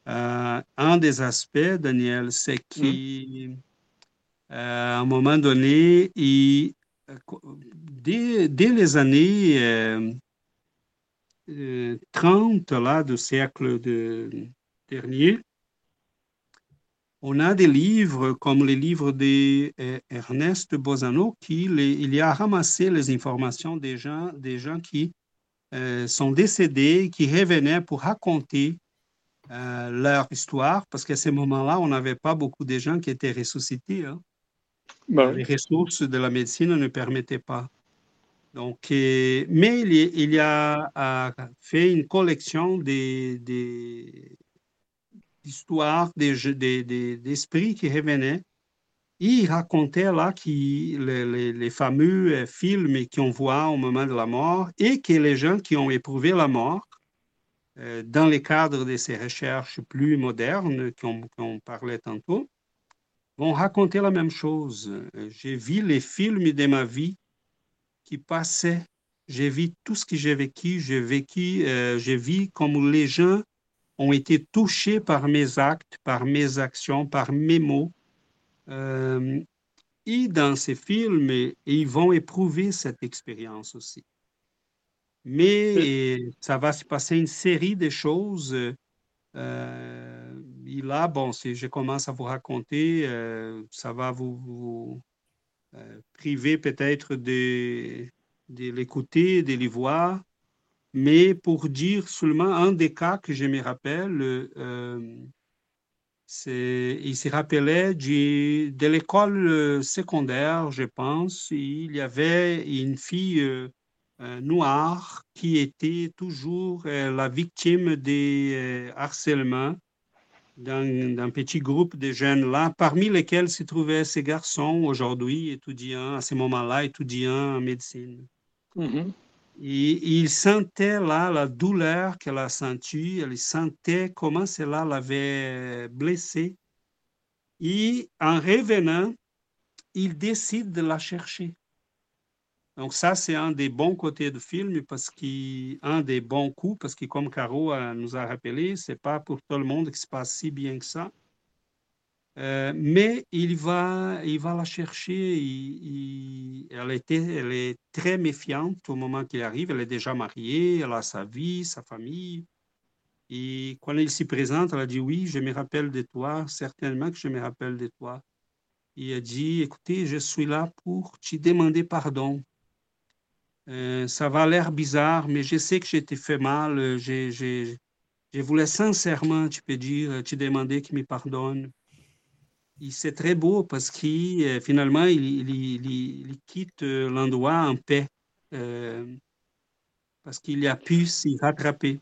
euh, un des aspects, Daniel, c'est mmh. qu'à un moment donné, il dès, les années 30 euh, euh, là, du siècle de, dernier, on a des livres comme les livres d'Ernest Bozano qui il y a ramassé les informations des gens, des gens qui euh, sont décédés, qui revenaient pour raconter euh, leur histoire, parce qu'à ce moment-là, on n'avait pas beaucoup de gens qui étaient ressuscités. Hein. Ben les ressources de la médecine ne permettaient pas. Donc, mais il, a, a, fait une collection des, des histoires d'esprits qui revenaient. Il racontait là qui, les, fameux euh, films qu'on voit au moment de la mort et que les gens qui ont éprouvé la mort, euh, dans le cadre de ces recherches plus modernes qu'on parlait tantôt, vont raconter la même chose. Euh, j'ai vu les films de ma vie qui passaient. J'ai vu tout ce que j'ai vécu. J'ai vécu, j'ai vu comme les gens ont été touchés par mes actes, par mes actions, par mes mots. Euh, et dans ces films, ils vont éprouver cette expérience aussi. Mais ça va se passer une série de choses. Euh, et là, bon, si je commence à vous raconter, euh, ça va vous, priver peut-être de, de l'écouter, de les voir. Mais pour dire seulement un des cas que je me rappelle, euh, il se rappelait de l'école euh, secondaire, je pense. Il y avait une fille euh, noire qui était toujours la victime des harcèlements d'un petit groupe de jeunes là, parmi lesquels se trouvaient ces garçons aujourd'hui étudiants, à ce moment-là, étudiants en médecine. Mm-hmm. Et il sentait là la douleur qu'elle a sentie, elle sentait comment cela l'avait blessée. Et en revenant, il décide de la chercher. Donc ça, c'est un des bons côtés du film, parce qu'un des bons coups, parce que comme Caro nous a rappelé, c'est pas pour tout le monde qui se passe si bien que ça. Euh, mais il va, il va la chercher. elle, était, elle est très méfiante au moment qu'il arrive. Elle est déjà mariée, elle a sa vie, sa famille. Et quand il s'y présente, elle a dit Oui, je me rappelle de toi, certainement que je me rappelle de toi. Il a dit Écoutez, je suis là pour te demander pardon. Euh, ça va l'air bizarre, mais je sais que j'ai été fait mal. Je, je voulais sincèrement, tu peux dire, te demander qu'il me pardonne c'est très beau parce euh, finalement il, quitte euh, l'endroit en paix euh, parce qu'il a pu s'y rattraper.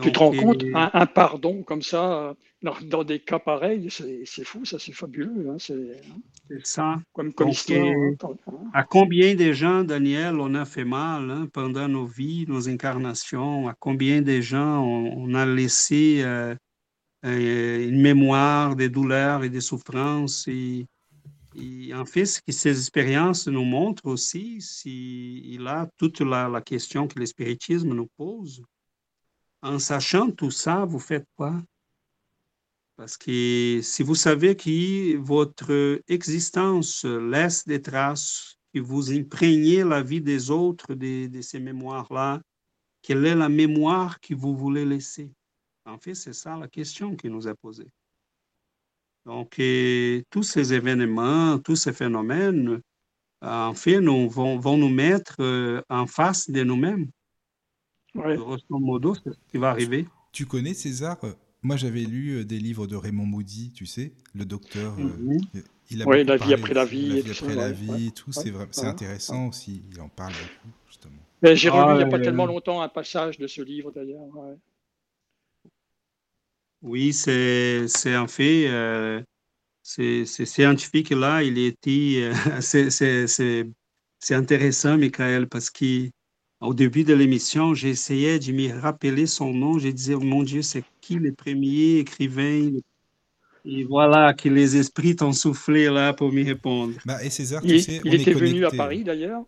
Tu te rends compte, un, pardon comme ça, dans, des cas pareils, c'est fou, ça c'est fabuleux. Hein, c'est ça. Comme, comme hein, à combien de gens, Daniel, on a fait mal hein, pendant nos vies, nos incarnations, à combien de gens on, a laissé euh, une mémoire des douleurs et des souffrances? Et, en fait, ce que ces expériences nous montrent aussi, il a toute la, question que le spiritisme nous pose. En sachant tout ça, vous faites quoi? Parce que si vous savez que votre existence laisse des traces, que vous imprégnez la vie des autres de, ces mémoires-là, quelle est la mémoire que vous voulez laisser? En fait, c'est ça la question qui nous est posée. Donc, tous ces événements, tous ces phénomènes, en fait, nous, vont, vont nous mettre euh, en face de nous-mêmes. Grosso modo, c'est ce qui va arriver. Tu connais César? Moi, j'avais lu euh, des livres de Raymond Moody, tu sais, le docteur. Euh, mhm. il a oui, la vie après la vie. La vie après la vie, tout. C'est intéressant aussi. Il en parle beaucoup, justement. J'ai relu il n'y a pas tellement longtemps un passage de ce livre, d'ailleurs. Oui, c'est en fait, euh, c'est scientifique là, il était, euh, c'est intéressant, Michael, parce qu'au début de l'émission, essayé de me rappeler son nom. Je disais, mon Dieu, c'est qui le premier écrivain? Et voilà que les esprits t'ont soufflé là pour m'y répondre. Bah, et César, tu sais, il était venu à Paris d'ailleurs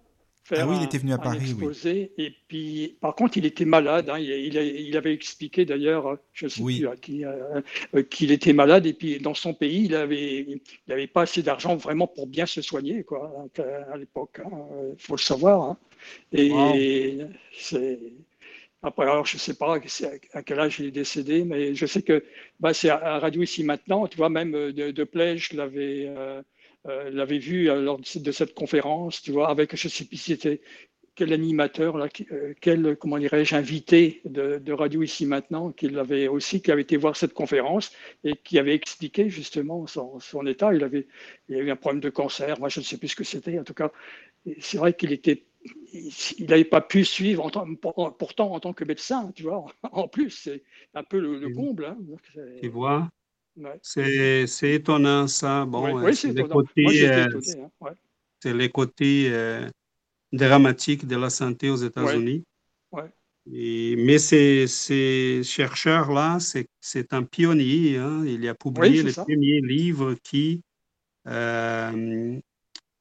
ah oui, il était venu à Paris, oui. Et puis, par contre, il était malade. Hein. Il, avait expliqué d'ailleurs, je ne sais plus à qui, euh, euh, qu'il était malade. Et puis, dans son pays, il n'avait il avait pas assez d'argent vraiment pour bien se soigner, quoi, à l'époque. Il hein. faut le savoir. Et c'est Après, alors, je ne sais pas à quel âge il est décédé, mais je sais que bah, c'est à Radio Ici Maintenant, tu vois, même de, de Plège l'avait euh, euh, vu lors de cette conférence, tu vois, avec, je ne sais plus si c'était quel animateur, là, euh, quel, comment dirais-je, invité de, Radio Ici Maintenant, qui avait aussi, qui avait été voir cette conférence et qui avait expliqué justement son, état. Il avait, il avait eu un problème de cancer, moi je ne sais plus ce que c'était. En tout cas, c'est vrai qu'il était, il n'avait pas pu suivre, en pourtant en tant que médecin, tu vois, en plus, c'est un peu le, comble. Hein. tu vois? C'est étonnant ça. Bon, oui, c'est les côtés, euh, hein, les côtés euh, dramatique de la santé aux États-Unis. mais ces, chercheurs-là, c'est un pionnier. Hein. Il a publié le premier livre qui euh,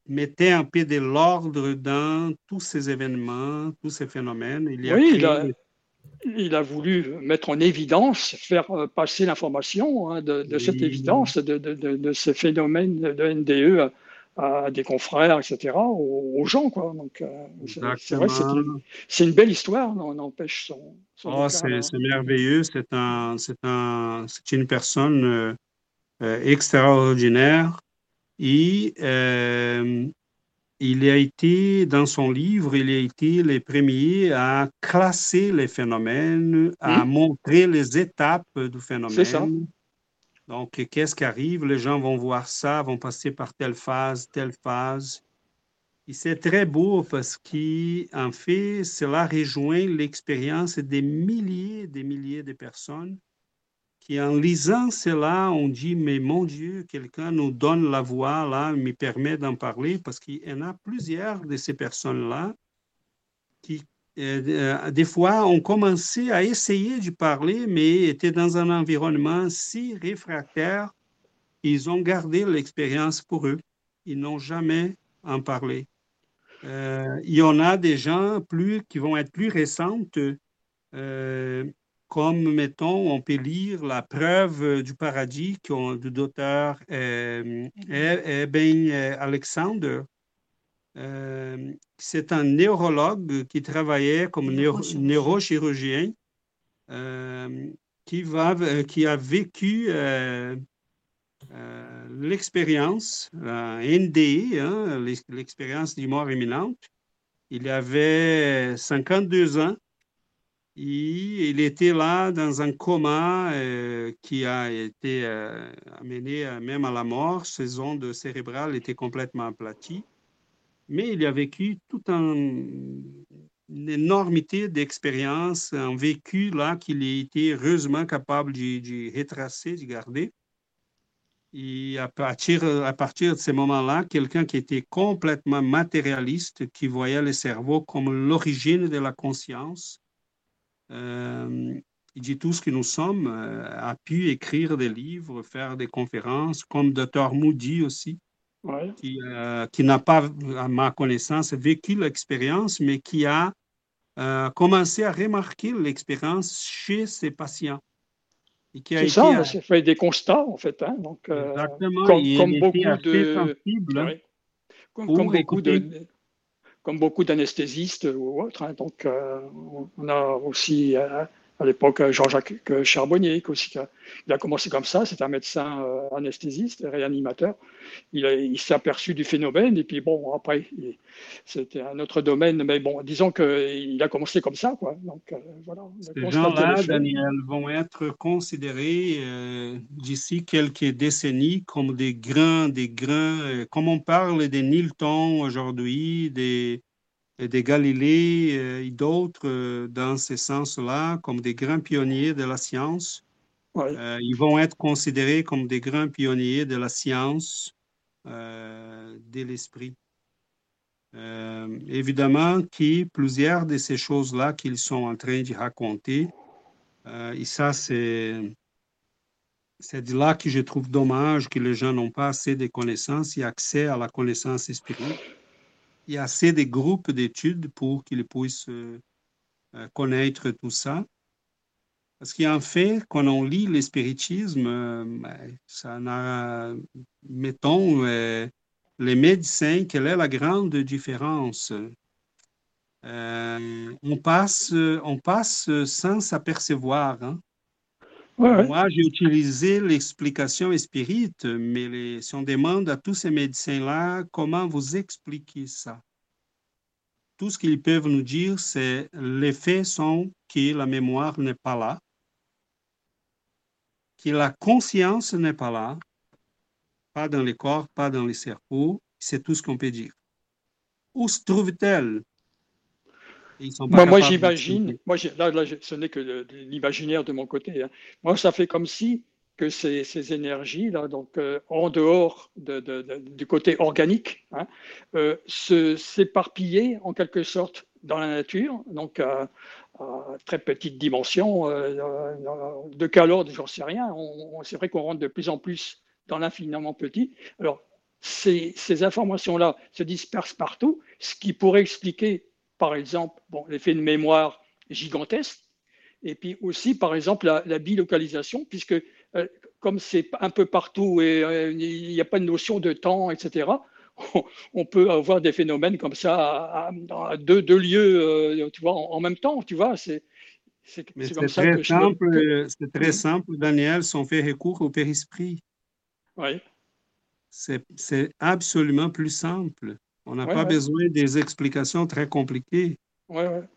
mettait un peu de l'ordre dans tous ces événements, tous ces phénomènes. Il a oui, il, a, voulu mettre en évidence, faire euh, passer l'information hein, de, cette évidence, de, de, de, ce phénomène de NDE à des confrères, etc., aux, gens. Quoi. Donc, euh, c'est vrai, c'est une, belle histoire, on empêche son. oh, c'est merveilleux, c'est un, un, une personne euh, extraordinaire. Et il a été, dans son livre, il a été le premier à classer les phénomènes, à hmm? montrer les étapes du phénomène. C'est ça. Donc, qu'est-ce qui arrive? Les gens vont voir ça, vont passer par telle phase, telle phase. Et c'est très beau parce qu'en fait, cela rejoint l'expérience des milliers et des milliers de personnes qui, en lisant cela, ont dit, mais mon Dieu, quelqu'un nous donne la voix, là, me permet d'en parler, parce qu'il y en a plusieurs de ces personnes-là qui euh, euh, des fois, on commençait à essayer de parler, mais étaient dans un environnement si réfractaire, ils ont gardé l'expérience pour eux. Ils n'ont jamais en parlé. Euh, il y en a des gens plus, qui vont être plus récentes, comme, mettons, on peut lire La preuve du paradis du docteur Eben Alexander, euh, c'est un neurologue qui travaillait comme neurochirurgien, euh, qui, va, euh, qui a vécu l'expérience, hein, l'expérience du mort imminente. Il avait 52 ans il était là dans un coma qui a été amené même à la mort. Ses ondes cérébrales étaient complètement aplaties mais il a vécu toute une énormité d'expériences, un vécu là qu'il a été heureusement capable de, retracer, de garder. Et à partir, à partir de ce moment-là, quelqu'un qui était complètement matérialiste, qui voyait le cerveau comme l'origine de la conscience, euh, il dit tout ce que nous sommes, euh, a pu écrire des livres, faire des conférences, comme Dr. Moody aussi qui, euh, qui n'a pas, à ma connaissance, vécu l'expérience, mais qui a euh, commencé à remarquer l'expérience chez ses patients. C'est ça, c'est fait des constats, en fait. Hein, donc, Exactement. Comme, comme beaucoup de. Sensible, comme, comme, beaucoup de comme beaucoup d'anesthésistes ou autres. Hein, donc, on a aussi à l'époque Jean-Jacques Charbonnier, qui aussi, il a commencé comme ça, c'est un médecin euh, anesthésiste, réanimateur. Il, s'est aperçu du phénomène, et puis bon, après, c'était un autre domaine, mais bon, disons qu'il a commencé comme ça, quoi. Donc, euh, voilà. Ces gens-là, Daniel, vont être considérés euh, d'ici quelques décennies comme des grands, des grands, comme on parle des Nilton aujourd'hui, des des Galilées euh, et d'autres euh, dans ce sens-là comme des grands pionniers de la science. Euh, ils vont être considérés comme des grands pionniers de la science, de l'esprit. évidemment, qui plusieurs de ces choses-là qu'ils sont en train de raconter, et ça, c'est c'est de là que je trouve dommage que les gens n'ont pas assez de connaissances et accès à la connaissance spirituelle il y a assez de groupes d'études pour qu'ils puissent euh, euh, connaître tout ça. Parce qu'en fait, quand on lit le spiritisme, euh, ben, ça n'a, mettons, les médecins, quelle est la grande différence? euh, on, passe, on passe sans s'apercevoir. Hein. Moi, j'ai utilisé l'explication spirite, mais si on demande à tous ces médecins-là comment vous expliquez ça, tout ce qu'ils peuvent nous dire, c'est les faits sont que la mémoire n'est pas là, que la conscience n'est pas là, pas dans les corps, pas dans les cerveaux, c'est tout ce qu'on peut dire. Où se trouve-t-elle? Moi, j'imagine, moi, là, là, ce n'est que l'imaginaire de mon côté. Hein. Moi, ça fait comme si que ces, ces énergies, là, donc euh, en dehors de, du côté organique, hein, euh, s'éparpillaient en quelque sorte dans la nature, donc à, très petite dimension, euh, de quel ordre, j'en sais rien. C'est vrai qu'on rentre de plus en plus dans l'infiniment petit. Alors, ces, ces informations-là se dispersent partout, ce qui pourrait expliquer par exemple, bon, l'effet de mémoire gigantesque, et puis aussi, par exemple, la, bilocalisation, puisque euh, comme c'est un peu partout et euh, il n'y a pas de notion de temps, etc., on, peut avoir des phénomènes comme ça à, deux, lieux, euh, tu vois, en, même temps, tu vois, c'est c'est comme ça très simple, C'est très simple, Daniel, si on fait recours au périsprit. Oui. C'est absolument plus simple. On n'a pas besoin des explications très compliquées.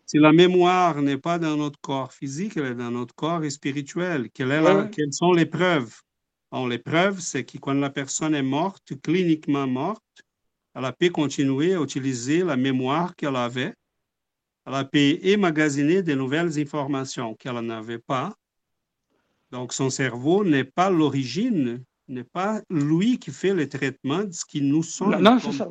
Si la mémoire n'est pas dans notre corps physique, elle est dans notre corps spirituel. Quelle quelles sont les preuves? les preuves, c'est que quand la personne est morte, cliniquement morte, elle a pu continuer à utiliser la mémoire qu'elle avait. Elle a pu emmagasiner de nouvelles informations qu'elle n'avait pas. Donc, son cerveau n'est pas l'origine, n'est pas lui qui fait le traitement de ce qui nous sommes. Non, c'est ça.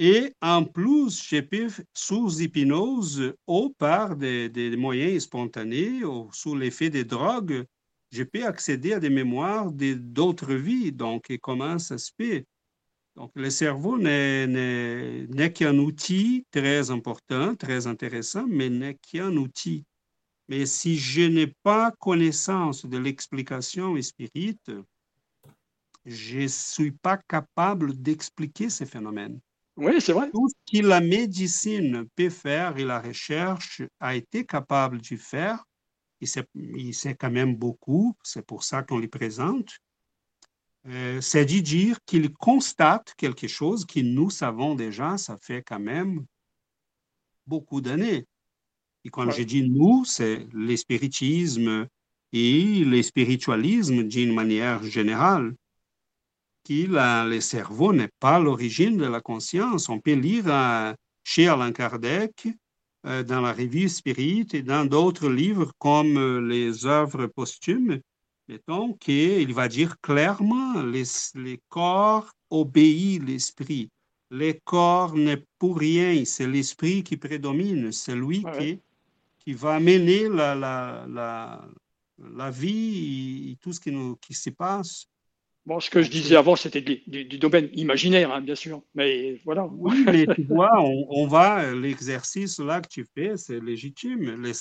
Et en plus, j'ai pu, sous hypnose ou par des, moyens spontanés ou sous l'effet des drogues, j'ai pu accéder à des mémoires d'autres vies. Donc, comment ça se fait? Donc, le cerveau n'est qu'un outil très important, très intéressant, mais n'est qu'un outil. Mais si je n'ai pas connaissance de l'explication spirite, je ne suis pas capable d'expliquer ces phénomènes. Oui, c'est vrai. Tout ce que la médecine peut faire et la recherche a été capable de faire, il sait, quand même beaucoup, c'est pour ça qu'on les présente, euh, c'est de dire qu'il constate quelque chose que nous savons déjà, ça fait quand même beaucoup d'années. Et quand je dis nous, c'est l'espiritisme et le spiritualisme d'une manière générale le cerveau n'est pas l'origine de la conscience. On peut lire euh, chez Alain Kardec, euh, dans la revue Spirit et dans d'autres livres comme euh, les œuvres posthumes, mettons qu'il va dire clairement les, les corps obéissent l'esprit. Les corps n'est pour rien, c'est l'esprit qui prédomine, c'est lui qui, qui va mener la, la, la, la vie et tout ce qui, nous, qui se passe. Bon, ce que je disais avant, c'était du, domaine imaginaire, hein, bien sûr. Mais voilà. Oui, mais tu vois, on, va, l'exercice là que tu fais, c'est légitime. Les,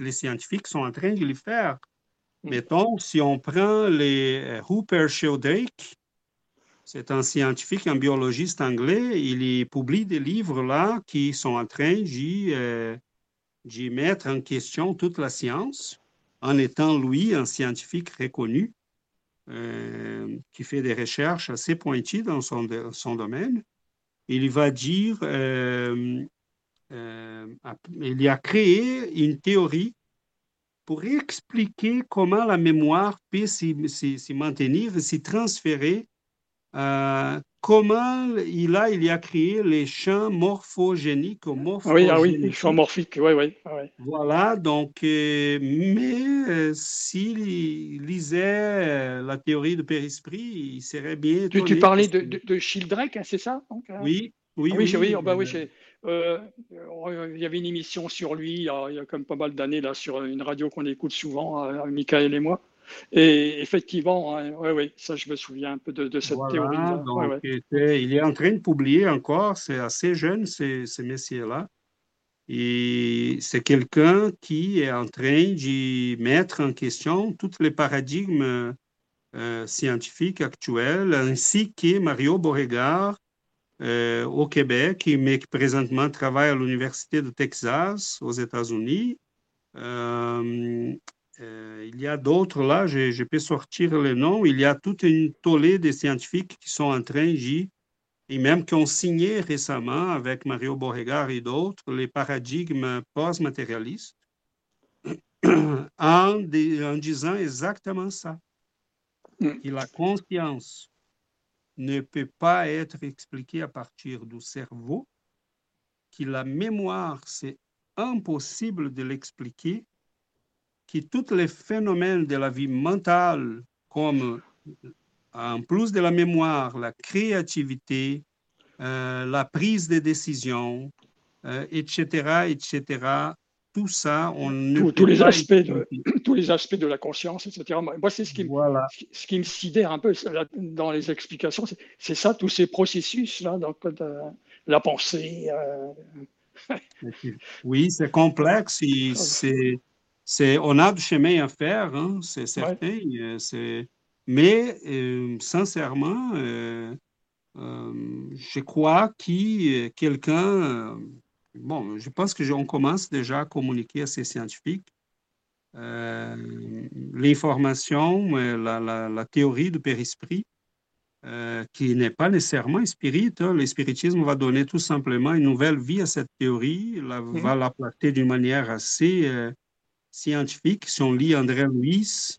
les, scientifiques sont en train de le faire. Mm. Mettons, si on prend les euh, Rupert Sheldrake, c'est un scientifique, un biologiste anglais, il publie des livres là qui sont en train d'y euh, mettre en question toute la science, en étant lui un scientifique reconnu. Euh, qui fait des recherches assez pointues dans son, son domaine, il va dire, euh, euh, il a créé une théorie pour expliquer comment la mémoire peut s'y maintenir, s'y transférer comment il a, il a créé les champs morphogéniques ou Oui, ah oui, les champs morphiques, oui, oui. Ah voilà, donc, euh, mais euh, s'il lisait euh, la théorie de Périsprit, il serait bien. Tu, tu parlais de, de, hein, c'est ça donc, oui, oui, ah oui, oui, oui, oh, bah, oui il y avait une émission sur lui il y a, il y a quand même pas mal d'années là sur une radio qu'on écoute souvent, Michael et moi. Et effectivement, oui, oui, ça, je me souviens un peu de, cette théorie. il est en train de publier encore, c'est assez jeune, ces, ces messieurs-là. Et c'est quelqu'un qui est en train de mettre en question tous les paradigmes euh, scientifiques actuels, ainsi que Mario Beauregard euh, au Québec, mais qui présentement travaille à l'Université de Texas aux États-Unis. Euh, euh, il y a d'autres là, je, je, peux sortir les noms. Il y a toute une tollée de scientifiques qui sont en train, J, et même qui ont signé récemment avec Mario Beauregard et d'autres les paradigmes post-matérialistes en, en, disant exactement ça. Mm. Que la conscience ne peut pas être expliquée à partir du cerveau, que la mémoire, c'est impossible de l'expliquer, que tous les phénomènes de la vie mentale, comme en plus de la mémoire, la créativité, euh, la prise de décision, euh, etc., etc., tout ça, on tous, les aspects de, tous les aspects de la conscience, etc. Moi, c'est ce qui, voilà. ce qui me sidère un peu dans les explications, c'est ça, tous ces processus-là, donc la pensée. Euh. oui, c'est complexe. C'est, on a du chemin à faire, hein, c'est certain. Euh, c'est, mais euh, sincèrement, je crois que quelqu'un bon, je pense que on commence déjà à communiquer à ces scientifiques euh, l'information, euh, la, la, la, théorie du périsprit, euh, qui n'est pas nécessairement spirit. Hein. Le spiritisme va donner tout simplement une nouvelle vie à cette théorie, la, mmh. va la placer d'une manière assez euh, scientifique. Si on lit André Louis,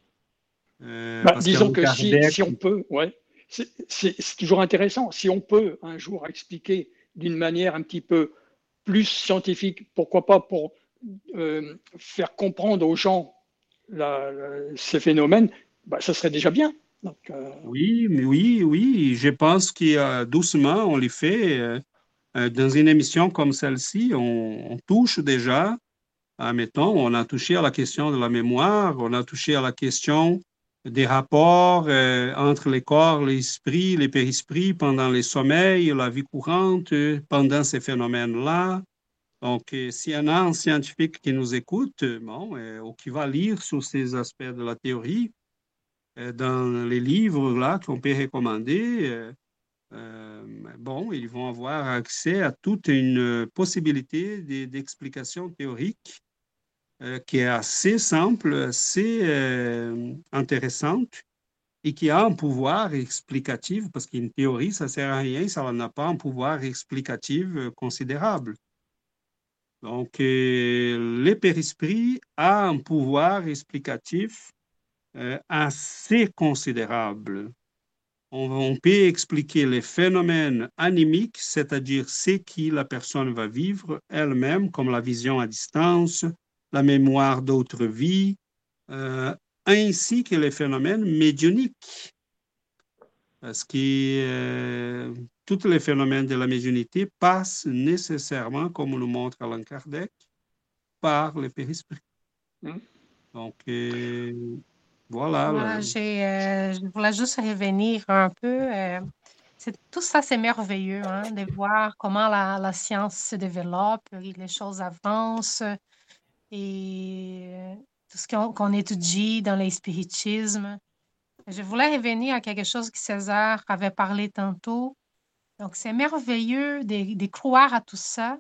bah, disons que si, si, on peut, ouais, c'est toujours intéressant. Si on peut un jour expliquer d'une manière un petit peu plus scientifique, pourquoi pas pour euh, faire comprendre aux gens la, ces phénomènes, bah, ça serait déjà bien. Donc, euh... Oui, oui, oui, je pense que doucement, on les fait. Euh, euh, dans une émission comme celle-ci, on, on, touche déjà, mettons, on a touché à la question de la mémoire, on a touché à la question des rapports euh, entre les corps, l'esprit, les périsprits pendant les sommeils, la vie courante, pendant ces phénomènes-là. Donc, euh, s'il y en a un scientifique qui nous écoute, euh, ou qui va lire sur ces aspects de la théorie, dans les livres là qu'on peut recommander, bon, ils vont avoir accès à toute une possibilité d'explication théorique euh, qui est assez simple, assez euh, intéressante et qui a un pouvoir explicatif, parce qu'une théorie, ça ne sert à rien, ça n'a pas un pouvoir explicatif euh, considérable. Donc, le périsprit a un pouvoir explicatif assez considérable. On, peut expliquer les phénomènes animiques, c'est-à-dire ce que la personne va vivre elle-même, comme la vision à distance, la mémoire d'autres vies, euh, ainsi que les phénomènes médioniques. Parce que euh, tous les phénomènes de la médiunité passent nécessairement, comme nous montre Alain Kardec, par le périsprit. Hmm. Donc, euh, voilà. voilà je voulais juste revenir un peu. tout ça, c'est merveilleux hein, de voir comment la, la, science se développe, les choses avancent, et tout ce qu'on étudie dans les spiritismes. Je voulais revenir à quelque chose que César avait parlé tantôt. Donc, c'est merveilleux de, de, croire à tout ça.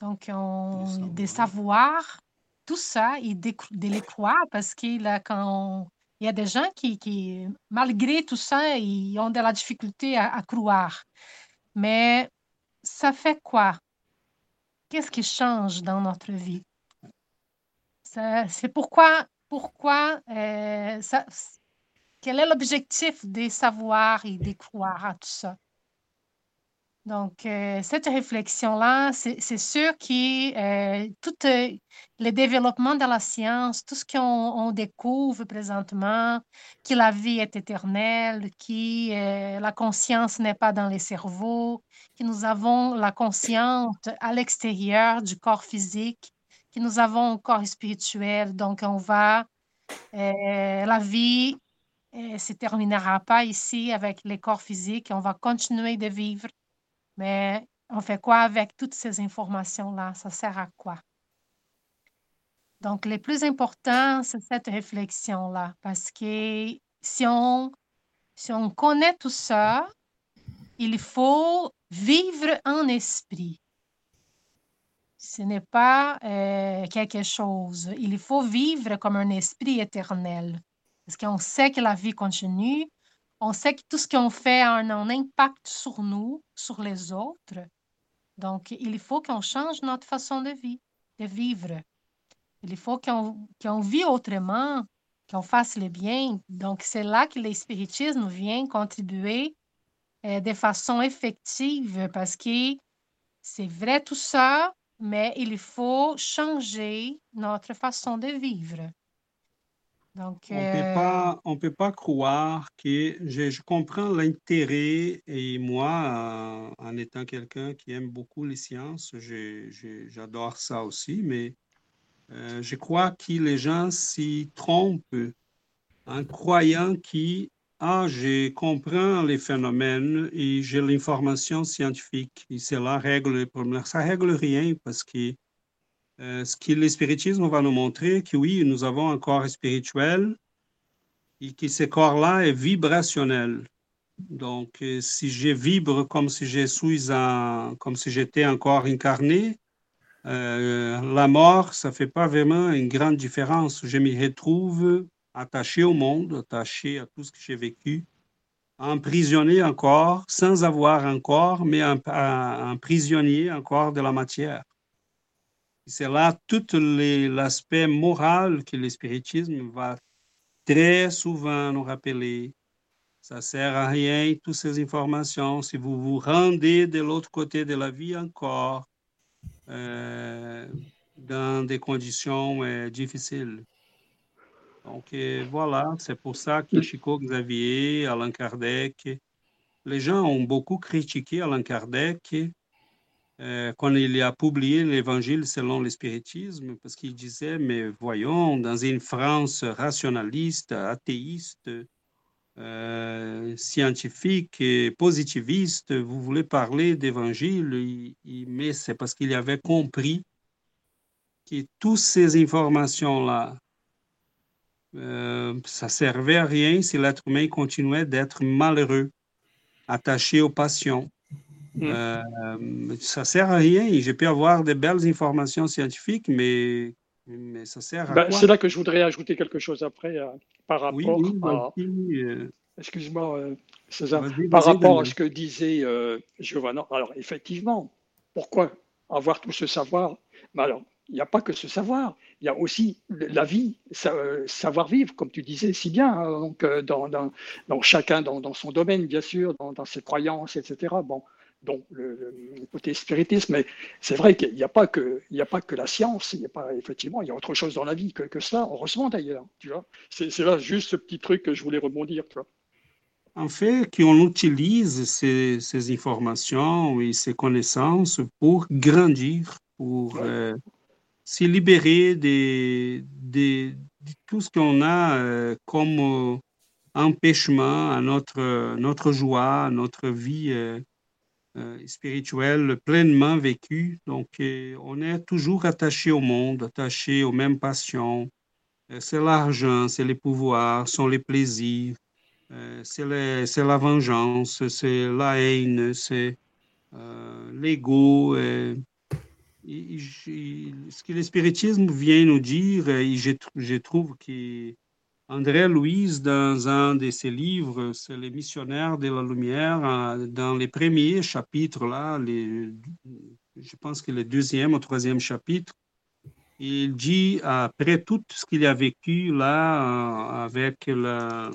Donc, on, de savoir tout ça et de, de les croire parce qu'il quand il y a des gens qui, qui, malgré tout ça, ils ont de la difficulté à, à croire. Mais ça fait quoi? Qu'est-ce qui change dans notre vie? C'est pourquoi, pourquoi euh, quel est l'objectif de savoir et de croire à tout ça? Donc, euh, cette réflexion-là, c'est sûr que euh, tout le développement de la science, tout ce qu'on découvre présentement, que la vie est éternelle, que la conscience n'est pas dans les cerveaux, que nous avons la conscience à l'extérieur du corps physique, que nous avons un corps spirituel. Donc, on va, euh, la vie ne euh, se terminera pas ici avec les corps physiques. On va continuer de vivre. Mais on fait quoi avec toutes ces informations-là? Ça sert à quoi? Donc, le plus important, c'est cette réflexion-là, parce que si on, si on connaît tout ça, il faut vivre en esprit. Ce n'est pas euh, quelque chose. Il faut vivre comme un esprit éternel. Parce qu'on sait que la vie continue. On sait que tout ce qu'on fait a un, impact sur nous, sur les autres. Donc, il faut qu'on change notre façon de vivre. Il faut qu'on qu'on vit autrement, qu'on fasse le bien. Donc, c'est là que l'espiritisme vient contribuer euh, de façon effective parce que c'est vrai tout ça, mais il faut changer notre façon de vivre. Donc, On euh, on peut pas croire que je, je comprends l'intérêt et moi, euh, en étant quelqu'un qui aime beaucoup les sciences, j'adore ça aussi, mais euh, je crois que les gens s'y trompent en croyant que ah, je comprends les phénomènes et j'ai l'information scientifique et cela règle le problème. Ça règle rien parce que euh, ce que l'espiritisme va nous montrer, que oui, nous avons un corps spirituel et que ce corps-là est vibrationnel. Donc, euh, si je vibre comme si je un, comme j'étais un corps incarné, euh, la mort, ça fait pas vraiment une grande différence. Je m'y retrouve attaché au monde, attaché à tout ce que j'ai vécu, emprisonné encore, sans avoir un corps, mais un, prisonnier encore de la matière. C'est là tout l'aspect moral que le spiritisme va très souvent nous rappeler. Ça sert à rien, toutes ces informations, si vous vous rendez de l'autre côté de la vie encore, euh, dans des conditions difficiles. Donc euh, voilà, c'est pour ça que Chico Xavier, Allan Kardec, les gens ont beaucoup critiqué Allan Kardec euh, quand il a publié l'Évangile selon le spiritisme, parce qu'il disait, mais voyons, dans une France rationaliste, athéiste, euh, scientifique et positiviste, vous voulez parler d'Évangile, il- il- mais c'est parce qu'il avait compris que toutes ces informations-là, euh, ça servait à rien si l'être humain continuait d'être malheureux, attaché aux passions. Mm. Euh, ça sert à rien. Je peux avoir de belles informations scientifiques, mais, mais ça sert à Ben, quoi? c'est là que je voudrais ajouter quelque chose après euh, par rapport oui, à, excuse-moi César, par rapport à ce que disait euh, Giovanna. Alors effectivement, pourquoi avoir tout ce savoir? Mais alors, il n'y a pas que ce savoir, il y a aussi la vie, sa- savoir-vivre, comme tu disais si bien, hein, donc, euh, dans, dans- dans chacun dans, dans son domaine, bien sûr, dans, ses croyances, etc. Bon, donc le, le côté spiritisme, mais c'est vrai qu'il n'y a pas que il n'y a pas que la science, il y a pas effectivement, il y a autre chose dans la vie que, que cela, heureusement d'ailleurs, tu vois. C'est c'est là juste ce petit truc que je voulais rebondir, tu vois. En fait, qu'on utilise ces, ces informations et ces connaissances pour grandir, pour Ouais. euh, se libérer des- de tout ce qu'on a euh, comme euh, empêchement à notre, notre joie, à notre vie euh, spirituelle pleinement vécue. Donc, on est toujours attaché au monde, attaché aux mêmes passions. C'est l'argent, c'est les pouvoirs, sont les plaisirs. C'est la vengeance, c'est la haine, c'est l'ego. Ce que le spiritisme vient nous dire, et je, tr- je trouve que André Louise, dans un de ses livres, c'est Les missionnaires de la lumière, euh, dans les premiers chapitres, là, je pense que le deuxième ou troisième chapitre, il dit, après tout ce qu'il a vécu là, euh, avec la-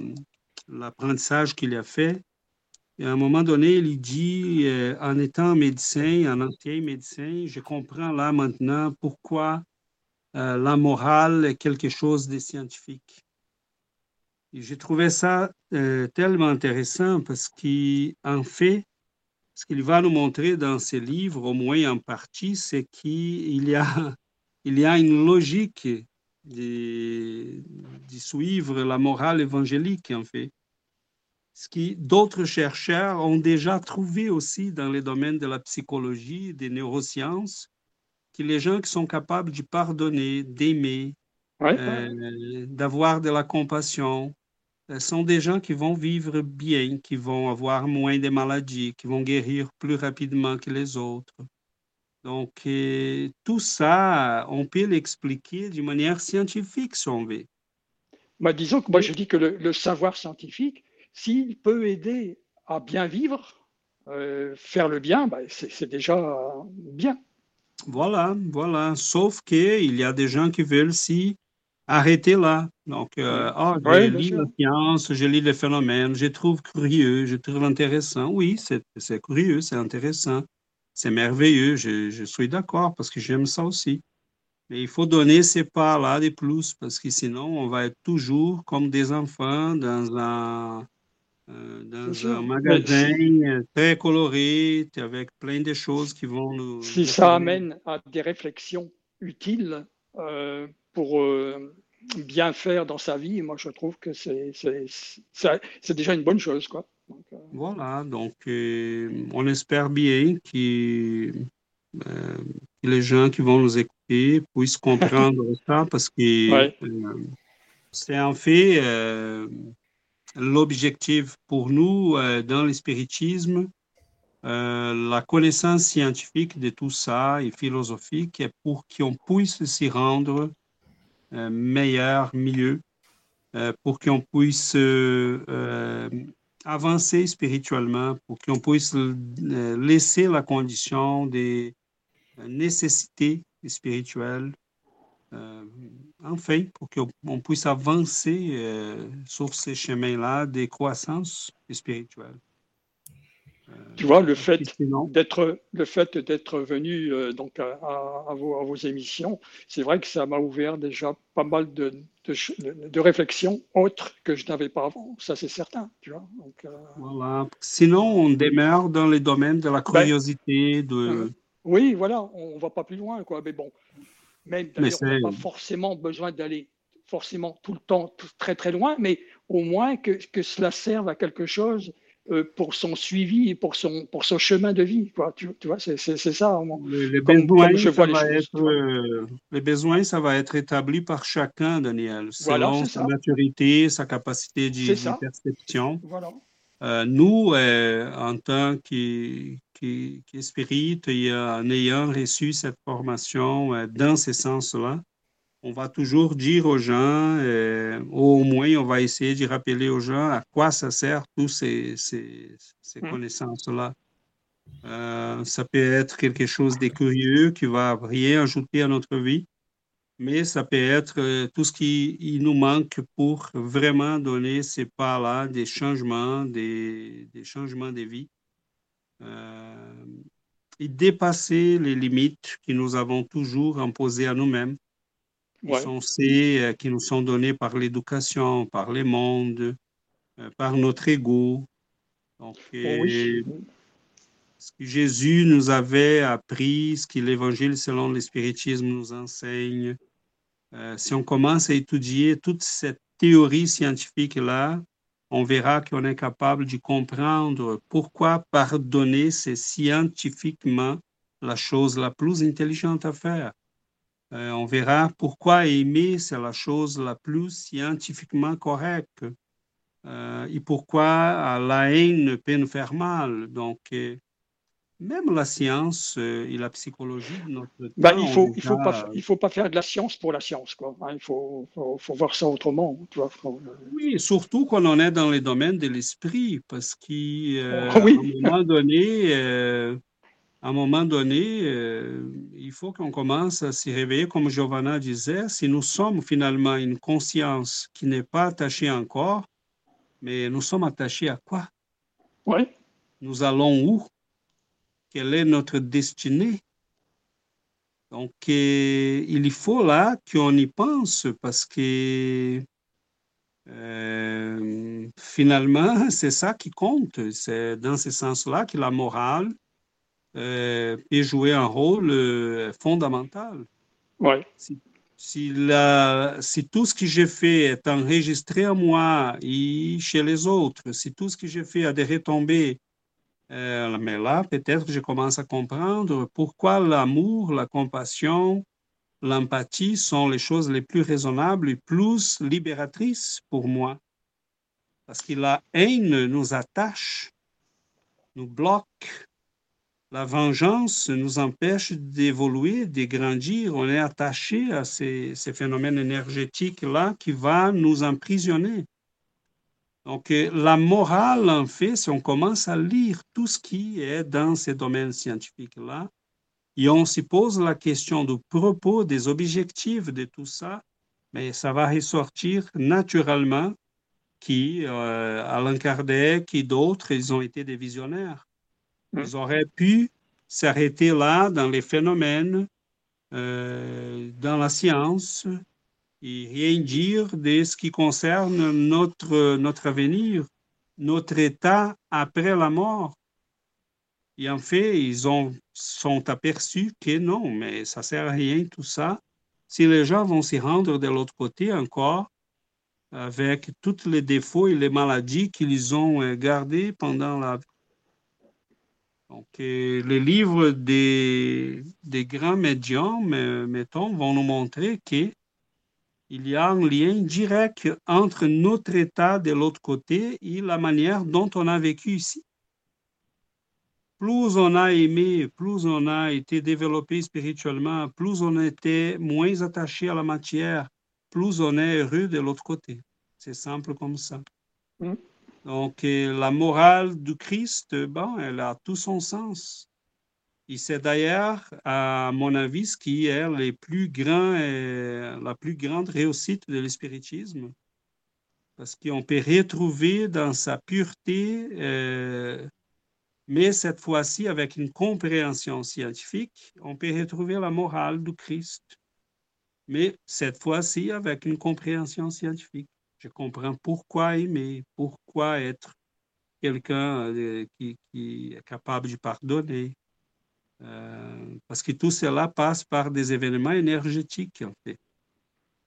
l'apprentissage qu'il a fait, et à un moment donné, il dit, euh, en étant médecin, en ancien médecin, je comprends là maintenant pourquoi euh, la morale est quelque chose de scientifique. Et j'ai trouvé ça euh, tellement intéressant parce qu'en fait, ce qu'il va nous montrer dans ses livres, au moins en partie, c'est qu'il y a, une logique de suivre la morale évangélique, en fait. Ce que d'autres chercheurs ont déjà trouvé aussi dans les domaines de la psychologie, des neurosciences, que les gens qui sont capables de pardonner, d'aimer, Ouais, ouais. euh, d'avoir de la compassion, euh, sont des gens qui vont vivre bien, qui vont avoir moins de maladies, qui vont guérir plus rapidement que les autres. Donc, euh, tout ça, on peut l'expliquer d'une manière scientifique, si on veut. Bah, disons que moi, je dis que le, savoir scientifique, s'il peut aider à bien vivre, euh, faire le bien, bah, c'est déjà bien. Voilà, voilà. Sauf qu'il y a des gens qui veulent s'y arrêter là. Donc, euh, ah, je lis la science, je lis les phénomènes, je trouve curieux, je trouve intéressant. Oui, c'est curieux, c'est intéressant, c'est merveilleux, je, je, suis d'accord parce que j'aime ça aussi. Mais il faut donner ces pas-là de plus parce que sinon, on va être toujours comme des enfants dans un, euh, dans un magasin très coloré, avec plein de choses qui vont nous... Si ça amène à des réflexions utiles, euh, pour euh, bien faire dans sa vie, moi je trouve que c'est déjà une bonne chose. Quoi. Euh, voilà, donc euh, on espère bien que, les gens qui vont nous écouter puissent comprendre ça parce que c'est en fait l'objectif pour nous dans le spiritisme. la connaissance scientifique de tout ça et philosophique pour qu'on puisse s'y rendre meilleur milieu euh, pour qu'on puisse euh, avancer spirituellement, pour qu'on puisse euh, laisser la condition des nécessités spirituelles enfin, pour qu'on puisse avancer sur ces chemins-là des croissances spirituelles. Tu vois, le fait d'être le fait d'être venu euh, donc à, vos, émissions, c'est vrai que ça m'a ouvert déjà pas mal de, de, réflexions autres que je n'avais pas avant. Ça, c'est certain. Tu vois donc, euh, Voilà. Sinon, on demeure dans les domaines de la ben, curiosité. de... Euh, oui, voilà. On ne va pas plus loin, quoi. Mais bon, même on n'a pas forcément besoin d'aller forcément tout le temps très très loin, mais au moins que, que cela serve à quelque chose euh, pour son suivi et pour son, pour son chemin de vie. Quoi. Tu, tu vois, c'est, c'est, ça. les, besoins, je vois les, être, euh, les besoins, ça va être établi par chacun, Daniel, selon sa maturité, sa capacité de, perception. Voilà. Euh, nous, en tant qu'esprit, en ayant reçu cette formation dans ces sens-là, on va toujours dire aux gens, euh, au moins on va essayer de rappeler aux gens à quoi ça sert tous ces, ces, mmh. connaissances-là. Euh, ça peut être quelque chose de curieux qui va rien ajouter à notre vie, mais ça peut être euh, tout ce qui il nous manque pour vraiment donner ces pas-là, des changements, des, des, changements de vie. Et dépasser les limites que nous avons toujours imposées à nous-mêmes qui, euh, qui nous sont donnés par l'éducation, par les mondes, euh, par notre ego. Donc, oh euh, ce que Jésus nous avait appris, ce que l'Évangile selon le spiritisme nous enseigne, si on commence à étudier toute cette théorie scientifique-là, on verra qu'on est capable de comprendre pourquoi pardonner, c'est scientifiquement la chose la plus intelligente à faire. Euh, on verra pourquoi aimer, c'est la chose la plus scientifiquement correcte euh, et pourquoi la haine peut nous faire mal. Donc, euh, même la science et la psychologie notre bah, il faut, il faut pas, il faut pas faire de la science pour la science, quoi. Hein. il faut, faut, voir ça autrement. Tu vois. Oui, surtout quand on est dans les domaines de l'esprit, parce qu'à oui. un moment donné, à un moment donné, euh, il faut qu'on commence à s'y réveiller, comme Giovanna disait, si nous sommes finalement une conscience qui n'est pas attachée encore, mais nous sommes attachés à quoi? Oui. Nous allons où? Quelle est notre destinée Donc, il faut là qu'on y pense parce que euh, finalement, c'est ça qui compte. C'est dans ce sens-là que la morale euh, peut jouer un rôle euh, fondamental. Ouais. Si, si, la, si, tout ce que j'ai fait est enregistré en moi et chez les autres, si tout ce que j'ai fait a des retombées, euh, mais là, peut-être je commence à comprendre pourquoi l'amour, la compassion, l'empathie sont les choses les plus raisonnables et plus libératrices pour moi. Parce que la haine nous attache, nous bloque. La vengeance nous empêche d'évoluer, de grandir. On est attaché à ces, ces phénomènes énergétiques-là qui vont nous emprisonner. Donc, euh, la morale, en fait, si on commence à lire tout ce qui est dans ces domaines scientifiques-là, et on se pose la question du propos, des objectifs de tout ça, mais ça va ressortir naturellement qui, euh, Alain Kardec et d'autres, ils ont été des visionnaires. Mm. Ils auraient pu s'arrêter là dans les phénomènes, euh, dans la science, et rien dire de ce qui concerne notre, notre avenir, notre état après la mort. Et en fait, ils ont, sont aperçus que non, mais ça sert à rien tout ça. Si les gens vont s'y rendre de l'autre côté encore, avec tous les défauts et les maladies qu'ils ont euh, gardés pendant la vie. Donc, euh, les livres des, des grands médiums, euh, mettons, vont nous montrer qu'il y a un lien direct entre notre état de l'autre côté et la manière dont on a vécu ici. Plus on a aimé, plus on a été développé spirituellement, plus on était moins attaché à la matière, plus on est heureux de l'autre côté. C'est simple comme ça. Mm. Donc, euh, la morale du Christ, bon, elle a tout son sens. Et c'est d'ailleurs, à mon avis, ce qui est plus euh, la plus grande réussite de l'espiritisme. Parce qu'on peut retrouver dans sa pureté, euh, mais cette fois-ci avec une compréhension scientifique, on peut retrouver la morale du Christ. Mais cette fois-ci avec une compréhension scientifique. Je comprends pourquoi aimer, pourquoi être quelqu'un euh, qui, est capable de pardonner. Euh, parce que tout cela passe par des événements énergétiques, en fait,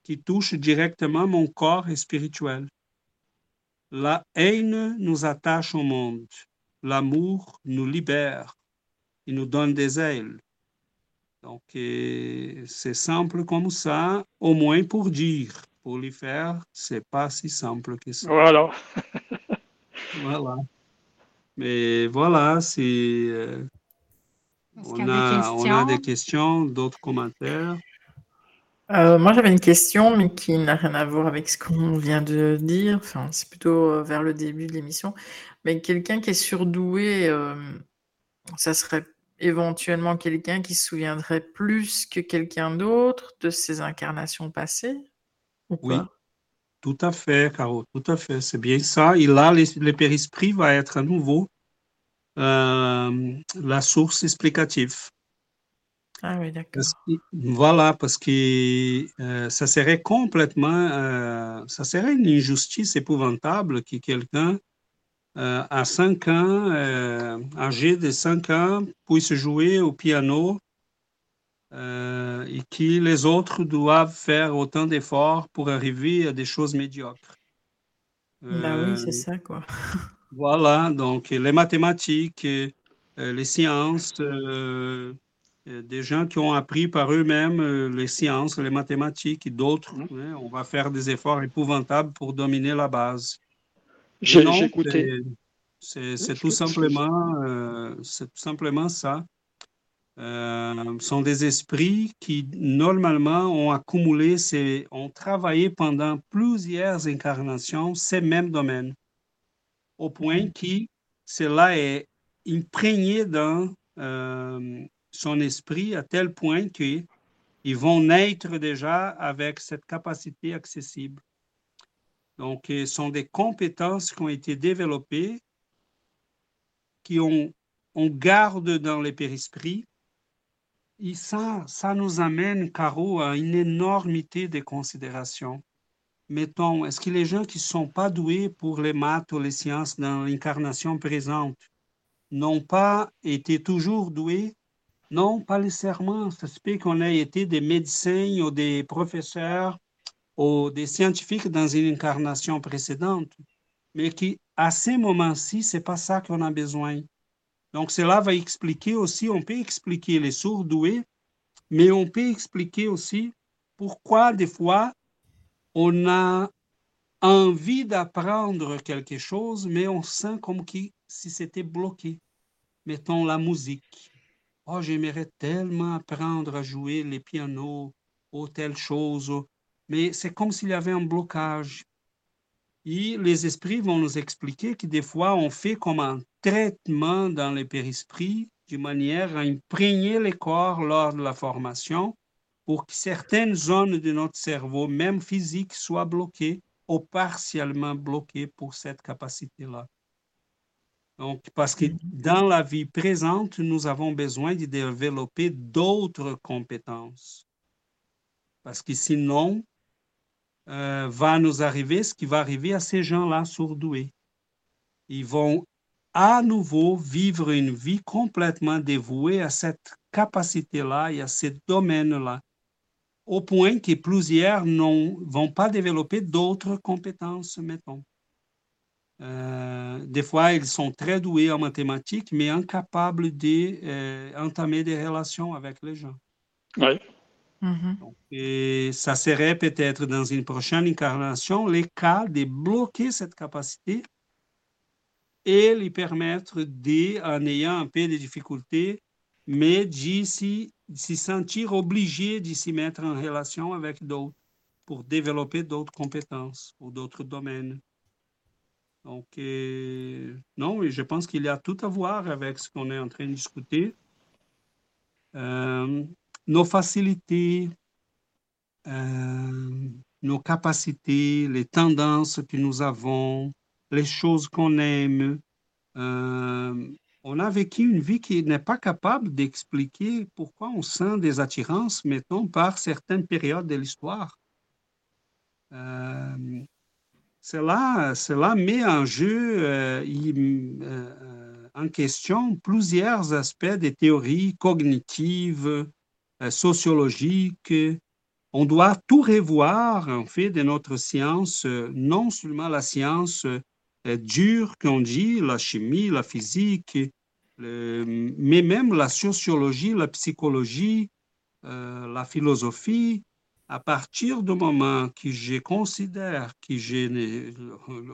qui touchent directement mon corps spirituel. La haine nous attache au monde. L'amour nous libère. Il nous donne des ailes. Donc, c'est simple comme ça, au moins pour dire. Pour les faire, c'est pas si simple que ça. Voilà. Voilà. Mais voilà, c'est. euh, on, y a des a, on a des questions? d'autres commentaires? Euh, moi, j'avais une question, mais qui n'a rien à voir avec ce qu'on vient de dire. Enfin, c'est plutôt euh, vers le début de l'émission. Mais quelqu'un qui est surdoué, euh, ça serait éventuellement quelqu'un qui se souviendrait plus que quelqu'un d'autre de ses incarnations passées ou Oui. Tout à fait, Caro, tout à fait. C'est bien ça. Et là, les- le périsprit va être à nouveau euh, la source explicative. Ah oui, d'accord. Voilà, parce que euh, ça serait complètement, euh, ça serait une injustice épouvantable que quelqu'un à 5 ans, âgé de 5 ans, puisse jouer au piano et que les autres doivent faire autant d'efforts pour arriver à des choses médiocres. Bah oui, c'est ça, quoi. voilà, donc les mathématiques, euh, les sciences, euh, euh, des gens qui ont appris par eux-mêmes les sciences, les mathématiques et d'autres, Mhm. hein, on va faire des efforts épouvantables pour dominer la base. J'ai écouté. c'est- tout simplement, euh, c'est tout simplement ça. Euh, sont des esprits qui, normalement, ont accumulé, ces, ont travaillé pendant plusieurs incarnations ces mêmes domaines, au point que cela est imprégné dans euh, son esprit à tel point qu'ils vont naître déjà avec cette capacité accessible. Donc, ce sont des compétences qui ont été développées, qui ont, on garde dans les périsprits. Et ça, ça nous amène, Caro, à une énormité de considérations. Mettons, est-ce que les gens qui ne sont pas doués pour les maths ou les sciences dans l'incarnation présente n'ont pas été toujours doués? Non, pas nécessairement. Ça se peut qu'on ait été des médecins ou des professeurs ou des scientifiques dans une incarnation précédente, mais qui, à ces moments-ci, ce n'est pas ça qu'on a besoin. Donc, cela va expliquer aussi, on peut expliquer les sourds-doués, mais on peut expliquer aussi pourquoi des fois on a envie d'apprendre quelque chose, mais on sent comme si c'était bloqué. Mettons la musique. Oh, j'aimerais tellement apprendre à jouer les pianos ou telle chose, mais c'est comme s'il y avait un blocage. Et les esprits vont nous expliquer que des fois, on fait comme un traitement dans les périsprits de manière à imprégner les corps lors de la formation pour que certaines zones de notre cerveau, même physique, soient bloquées ou partiellement bloquées pour cette capacité-là. Donc, parce que dans la vie présente, nous avons besoin de développer d'autres compétences. Parce que sinon, euh, va nous arriver ce qui va arriver à ces gens-là surdoués. Ils vont à nouveau vivre une vie complètement dévouée à cette capacité-là et à ce domaine-là, au point que plusieurs ne vont pas développer d'autres compétences, mettons. Euh, des fois, ils sont très doués en mathématiques, mais incapables d'entamer euh, des relations avec les gens. Oui. Mm-hmm. et ça serait peut-être dans une prochaine incarnation les cas de bloquer cette capacité et lui permettre de, en ayant un peu de difficultés, mais de se sentir obligé de se mettre en relation avec d'autres pour développer d'autres compétences ou d'autres domaines. Donc, euh, non, je pense qu'il y a tout à voir avec ce qu'on est en train de discuter. Euh, nos facilités, euh, nos capacités, les tendances que nous avons, les choses qu'on aime. Euh, on a vécu une vie qui n'est pas capable d'expliquer pourquoi on sent des attirances, mettons, par certaines périodes de l'histoire. Euh, cela, met en jeu, en question plusieurs aspects des théories cognitives, euh, sociologique. On doit tout revoir, en fait, de notre science, euh, non seulement la science euh, dure qu'on dit, la chimie, la physique, mais même la sociologie, la psychologie, la philosophie, à partir du moment que je considère que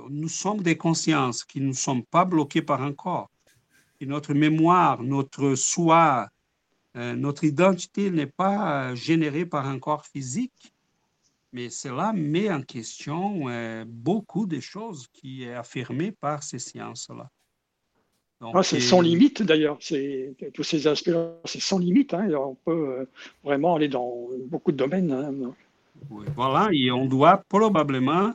nous sommes des consciences, qui ne sommes pas bloqués par un corps, que notre mémoire, notre soi, euh, notre identité n'est pas euh, générée par un corps physique, mais cela met en question euh, beaucoup de choses qui est affirmées par ces sciences-là. Ah, c'est sans limite d'ailleurs, tous ces aspects-là, c'est sans limite. Hein, on peut vraiment aller dans beaucoup de domaines. Hein. voilà, et on doit probablement,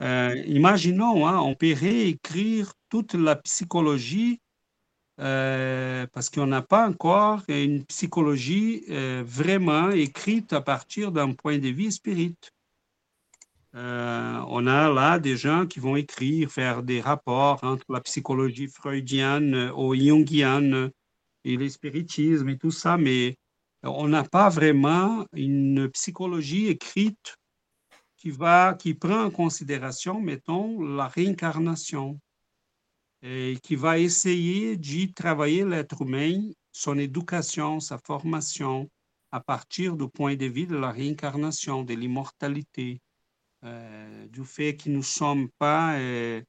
imaginons, hein, on peut réécrire toute la psychologie euh, parce qu'on n'a pas encore une psychologie euh, vraiment écrite à partir d'un point de vue spirit. Euh, on a là des gens qui vont écrire, faire des rapports entre la psychologie freudienne ou jungienne et le spiritisme et tout ça, mais on n'a pas vraiment une psychologie écrite qui, va, qui prend en considération, mettons, la réincarnation et qui va essayer d'y travailler l'être humain, son éducation, sa formation, à partir du point de vue de la réincarnation, de l'immortalité, euh, du fait que nous ne sommes pas, euh,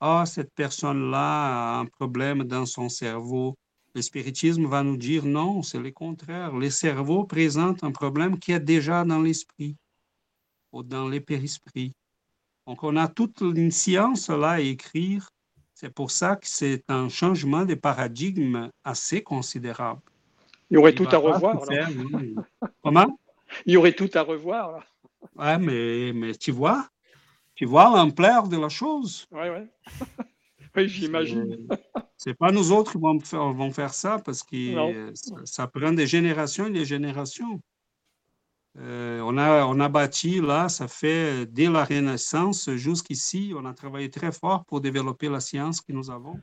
ah, cette personne-là a un problème dans son cerveau. Le spiritisme va nous dire non, c'est le contraire. Le cerveau présente un problème qui est déjà dans l'esprit ou dans les périsprits. Donc, on a toute une science là à écrire c'est pour ça que c'est un changement de paradigme assez considérable. Il y aurait tout à revoir. Comment? Il y aurait tout à revoir. Là. Ouais, mais, mais tu vois, tu vois l'ampleur de la chose. Oui, oui. oui, j'imagine. C'est pas nous autres qui vont faire, vont faire ça parce que ça, ça, prend des générations et des générations. Euh, on, a, on a bâti là, ça fait dès la Renaissance jusqu'ici, on a travaillé très fort pour développer la science que nous avons.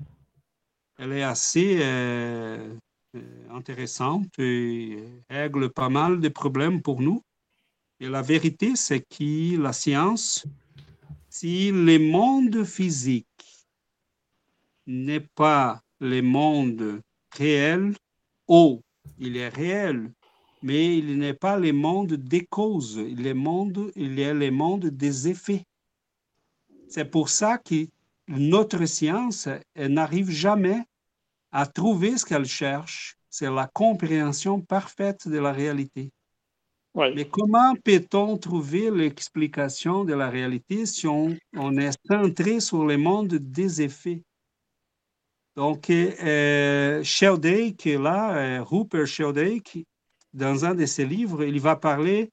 Elle est assez euh, euh, intéressante et règle pas mal de problèmes pour nous. Et la vérité, c'est que la science, si le monde physique n'est pas le monde réel, ou il est réel, mais il n'est pas le monde des causes, il est, monde, il est le monde des effets. C'est pour ça que notre science n'arrive jamais à trouver ce qu'elle cherche. C'est la compréhension parfaite de la réalité. Mais comment peut-on trouver l'explication de la réalité si on, on, est centré sur le monde des effets? Donc, euh, Sheldrake, là, euh, Rupert Sheldrake, dans un de ses livres, il va parler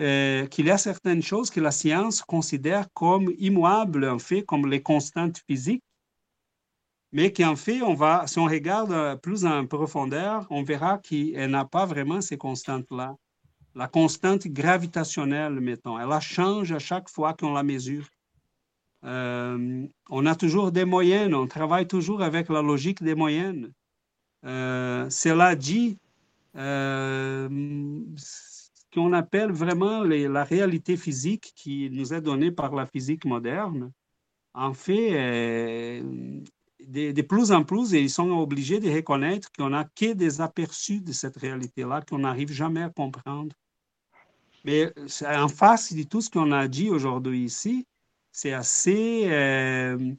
euh, qu'il y a certaines choses que la science considère comme immuables, en fait, comme les constantes physiques, mais qu'en fait, on va, si on regarde plus en profondeur, on verra qu'elle n'a pas vraiment ces constantes-là la constante gravitationnelle, mettons, elle change à chaque fois qu'on la mesure. Euh, on a toujours des moyennes, on travaille toujours avec la logique des moyennes. Euh, cela dit, euh, ce qu'on appelle vraiment la réalité physique qui nous est donnée par la physique moderne, en fait, de, plus en plus, ils sont obligés de reconnaître qu'on n'a que des aperçus de cette réalité-là, qu'on n'arrive jamais à comprendre. Mais en face de tout ce qu'on a dit aujourd'hui ici, c'est assez... Euh,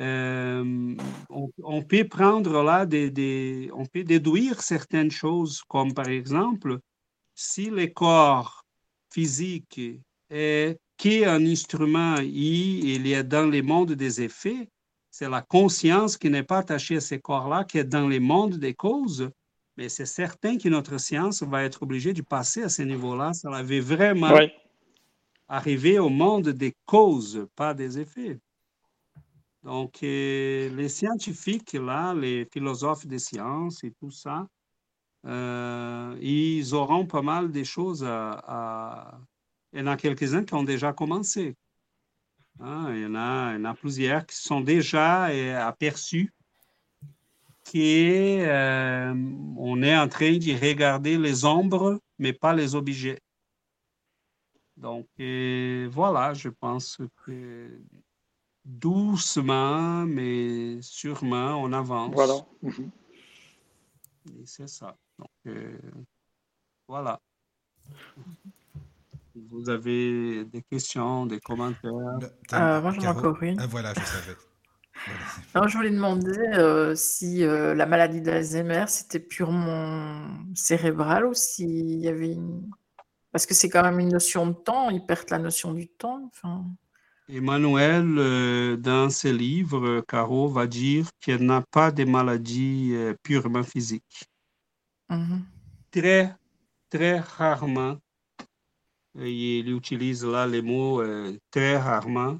euh, on, peut prendre là des, On peut déduire certaines choses, comme par exemple, si le corps physique est qu'un instrument, il est dans le monde des effets, c'est la conscience qui n'est pas attachée à ces corps-là, qui est dans le monde des causes, mais c'est certain que notre science va être obligée de passer à ce niveau-là. Ça va vraiment arriver au monde des causes, pas des effets. Donc, euh, les scientifiques, là, les philosophes des sciences et tout ça, euh, ils auront pas mal de choses à... Il y en a quelques-uns qui ont déjà commencé. Hein, il, y en a, en plusieurs qui sont déjà euh, aperçus euh, on est en train de regarder les ombres, mais pas les objets. Donc, voilà, je pense que doucement, mais sûrement, on avance. Voilà. c'est ça. Donc, euh, voilà. Vous avez des questions, des commentaires? Euh, moi, j'en ai encore une. Ah, voilà, je savais. Alors, je voulais demander euh, si euh, la maladie d'Alzheimer, c'était purement cérébral ou s'il y avait une... Parce que c'est quand même une notion de temps, ils perdent la notion du temps. Enfin... Emmanuel, euh, dans ses livres, Caro va dire qu'elle n'a pas de maladie purement physique. Mmh très, très rarement, il utilise là les mots très rarement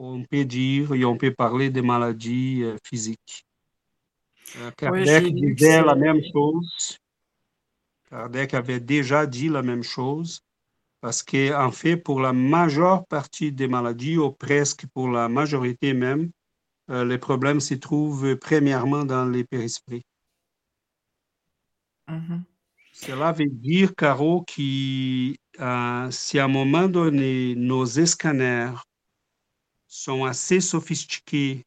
on peut dire et on peut parler des maladies euh, physiques. Euh, Kardec disait la même chose. Kardec avait déjà dit la même chose parce qu'en fait, pour la majeure partie des maladies, ou presque pour la majorité même, euh, les problèmes se trouvent premièrement dans les périsprits. Mm-hmm. Cela veut dire, Caro, que si à un moment donné, nos scanners sont assez sophistiqués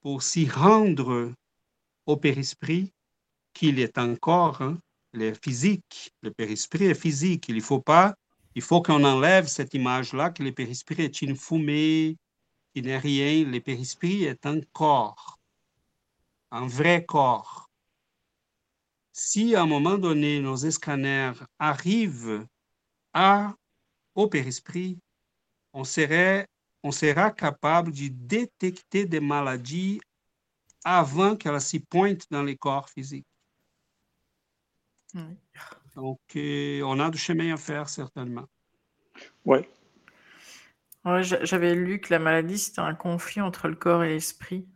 pour s'y rendre au périsprit qu'il est encore hein, le physique. Le périsprit est physique. Il faut pas, il faut qu'on enlève cette image-là que le périsprit est une fumée, qui n'est rien. Le périsprit est un corps, un vrai corps. Si à un moment donné, nos scanners arrivent à, au périsprit, on serait on sera capable de détecter des maladies avant qu'elles s'y pointent dans les corps physiques. Donc, on a du chemin à faire, certainement. Oui. Ouais, J'avais lu que la maladie, c'était un conflit entre le corps et l'esprit.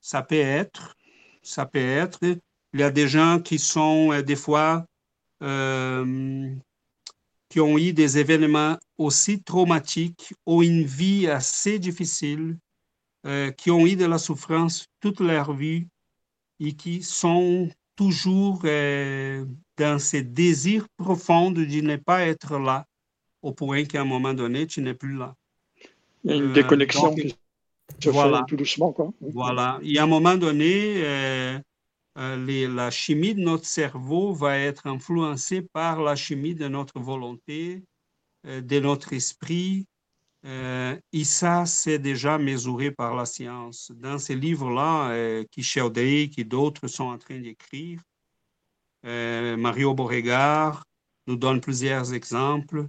Ça peut être. Ça peut être. Il y a des gens qui sont, euh, des fois, euh, qui ont eu des événements aussi traumatiques ou une vie assez difficile, euh, qui ont eu de la souffrance toute leur vie et qui sont toujours euh, dans ce désir profond de ne pas être là, au point qu'à un moment donné, tu n'es plus là. Il y a une euh, déconnexion qui se voilà. fait tout doucement. Quoi. Voilà. Et à un moment donné, euh, la chimie de notre cerveau va être influencée par la chimie de notre volonté de notre esprit, euh, et ça, c'est déjà mesuré par la science. Dans ces livres-là, euh, qui qui d'autres sont en train d'écrire, euh, Mario Beauregard nous donne plusieurs exemples.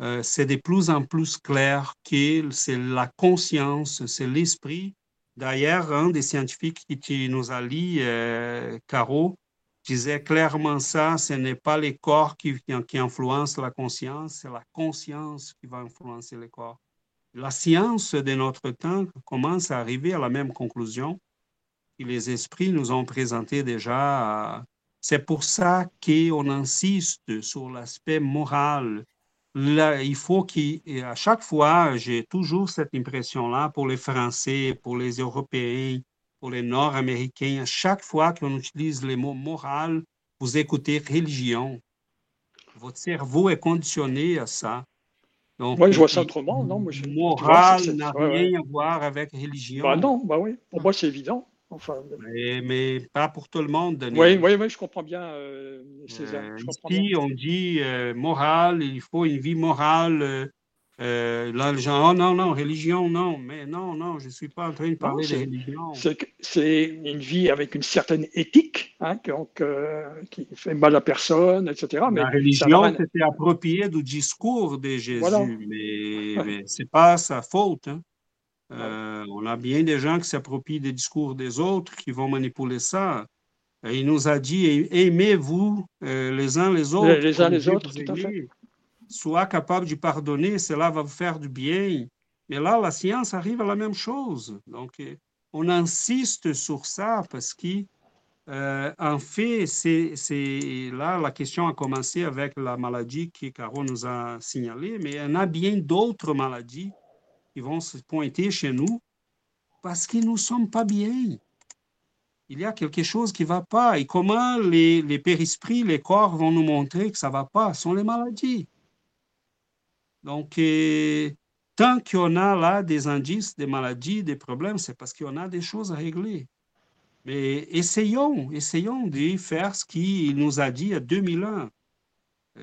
Euh, c'est de plus en plus clair que c'est la conscience, c'est l'esprit. D'ailleurs, un des scientifiques qui nous a lu, euh, Caro, disait clairement ça, ce n'est pas les corps qui, qui influencent la conscience, c'est la conscience qui va influencer les corps. La science de notre temps commence à arriver à la même conclusion que les esprits nous ont présenté déjà. C'est pour ça qu'on insiste sur l'aspect moral. Il faut qu'à chaque fois, j'ai toujours cette impression-là pour les Français, pour les Européens, pour les Nord-Américains, à chaque fois qu'on utilise le mot moral, vous écoutez religion. Votre cerveau est conditionné à ça. Donc, moi, je vois ça autrement. Non, moi, je, moral n'a rien à voir avec religion. Bah non, bah oui. Pour moi, c'est évident. Enfin, mais, mais, pas pour tout le monde. Oui, oui, oui, je comprends bien, euh, César. Euh, ici, on dit euh, moral, il faut une vie morale euh, euh, là, les gens, oh non, non, religion, non, mais non, non, je ne suis pas en train de parler de religion. C'est une vie avec une certaine éthique, hein, donc, euh, qui fait mal à personne, etc. Mais la religion, c'était approprié du discours de Jésus, mais, mais ce n'est pas sa faute. Hein. Euh, on a bien des gens qui s'approprient des discours des autres, qui vont manipuler ça. Et il nous a dit, aimez-vous les uns les autres. Les, uns les autres, tout à fait soit capable de pardonner, cela va vous faire du bien. Mais là, la science arrive à la même chose. Donc, euh, on insiste sur ça parce que, euh, en fait, c'est là, la question a commencé avec la maladie que Caro nous a signalée, mais il y en a bien d'autres maladies qui vont se pointer chez nous parce que nous ne sommes pas bien. Il y a quelque chose qui ne va pas. Et comment les, les périsprits, les corps vont nous montrer que ça ne va pas? Ce sont les maladies. Donc, tant qu'on a là des indices, des maladies, des problèmes, c'est parce qu'on a des choses à régler. Mais essayons, essayons de faire ce qu'il nous a dit il y a 2000 ans.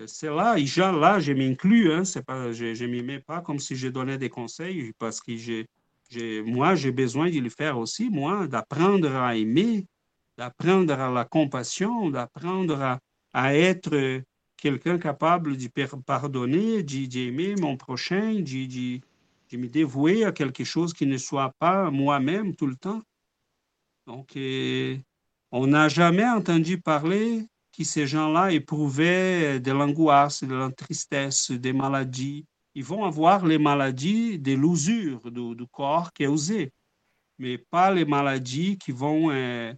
C'est là, là, je m'inclus, hein, pas, je ne m'y mets pas comme si je donnais des conseils, parce que moi, j'ai besoin de le faire aussi, moi, d'apprendre à aimer, d'apprendre à la compassion, d'apprendre à, à être quelqu'un capable de pardonner, d'aimer mon prochain, de, me dévouer à quelque chose qui ne soit pas moi-même tout le temps. Donc, on n'a jamais entendu parler que ces gens-là éprouvaient de l'angoisse, de la tristesse, des maladies. Ils vont avoir les maladies de l'usure du, corps qui est usé, mais pas les maladies qui vont euh,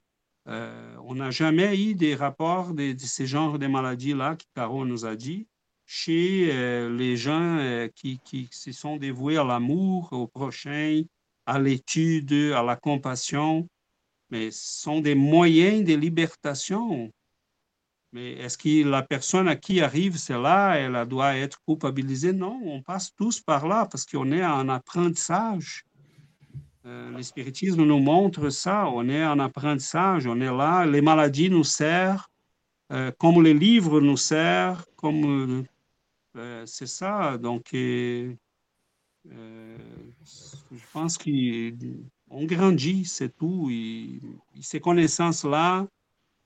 euh, on n'a jamais eu des rapports de, ces genres de maladies-là, que Caro nous a dit, chez euh, les gens euh, qui, qui, se sont dévoués à l'amour, au prochain, à l'étude, à la compassion. Mais ce sont des moyens de libertation. Mais est-ce que la personne à qui arrive cela, elle doit être culpabilisée? Non, on passe tous par là parce qu'on est en apprentissage. Euh, le spiritisme nous montre ça. On est en apprentissage, on est là. Les maladies nous servent, euh, comme les livres nous servent, comme euh, c'est ça. Donc, je pense qu'on grandit, c'est tout. Et, ces connaissances-là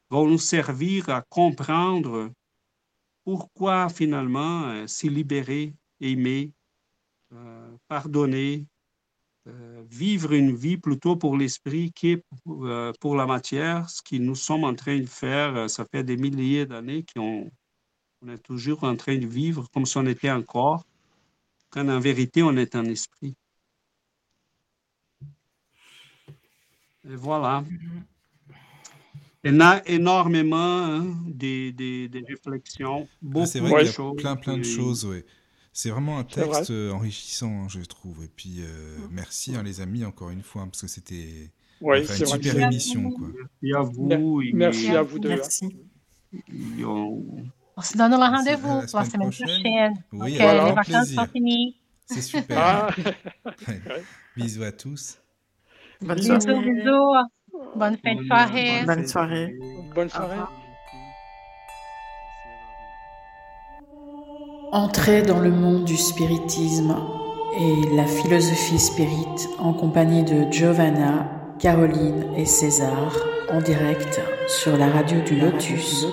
vont nous servir à comprendre pourquoi finalement se libérer, aimer, pardonner, euh, vivre une vie plutôt pour l'esprit qui euh, pour la matière, ce que nous sommes en train de faire, euh, ça fait des milliers d'années qu'on on est toujours en train de vivre comme si on était un corps, quand en vérité on est un esprit. Et voilà. Il y a énormément hein, de, réflexions, ah, beaucoup c'est vrai de choses. plein, plein de choses, oui. C'est vraiment un texte euh, enrichissant, hein, je trouve. Et puis, euh, mm. merci hein, les amis, encore une fois, hein, parce que c'était une super émission. Quoi. Merci à vous. Merci à vous deux. Merci. On se donne rendez-vous pour la semaine prochaine. Oui, okay, les vacances sont finies. C'est super. Ah. bisous à tous. Bonne bisous, soirée. bisous. Bonne fin de soirée. Bonne soirée. Bonne soirée. Entrez dans le monde du spiritisme et la philosophie spirit en compagnie de Giovanna, Caroline et César en direct sur la radio du Lotus.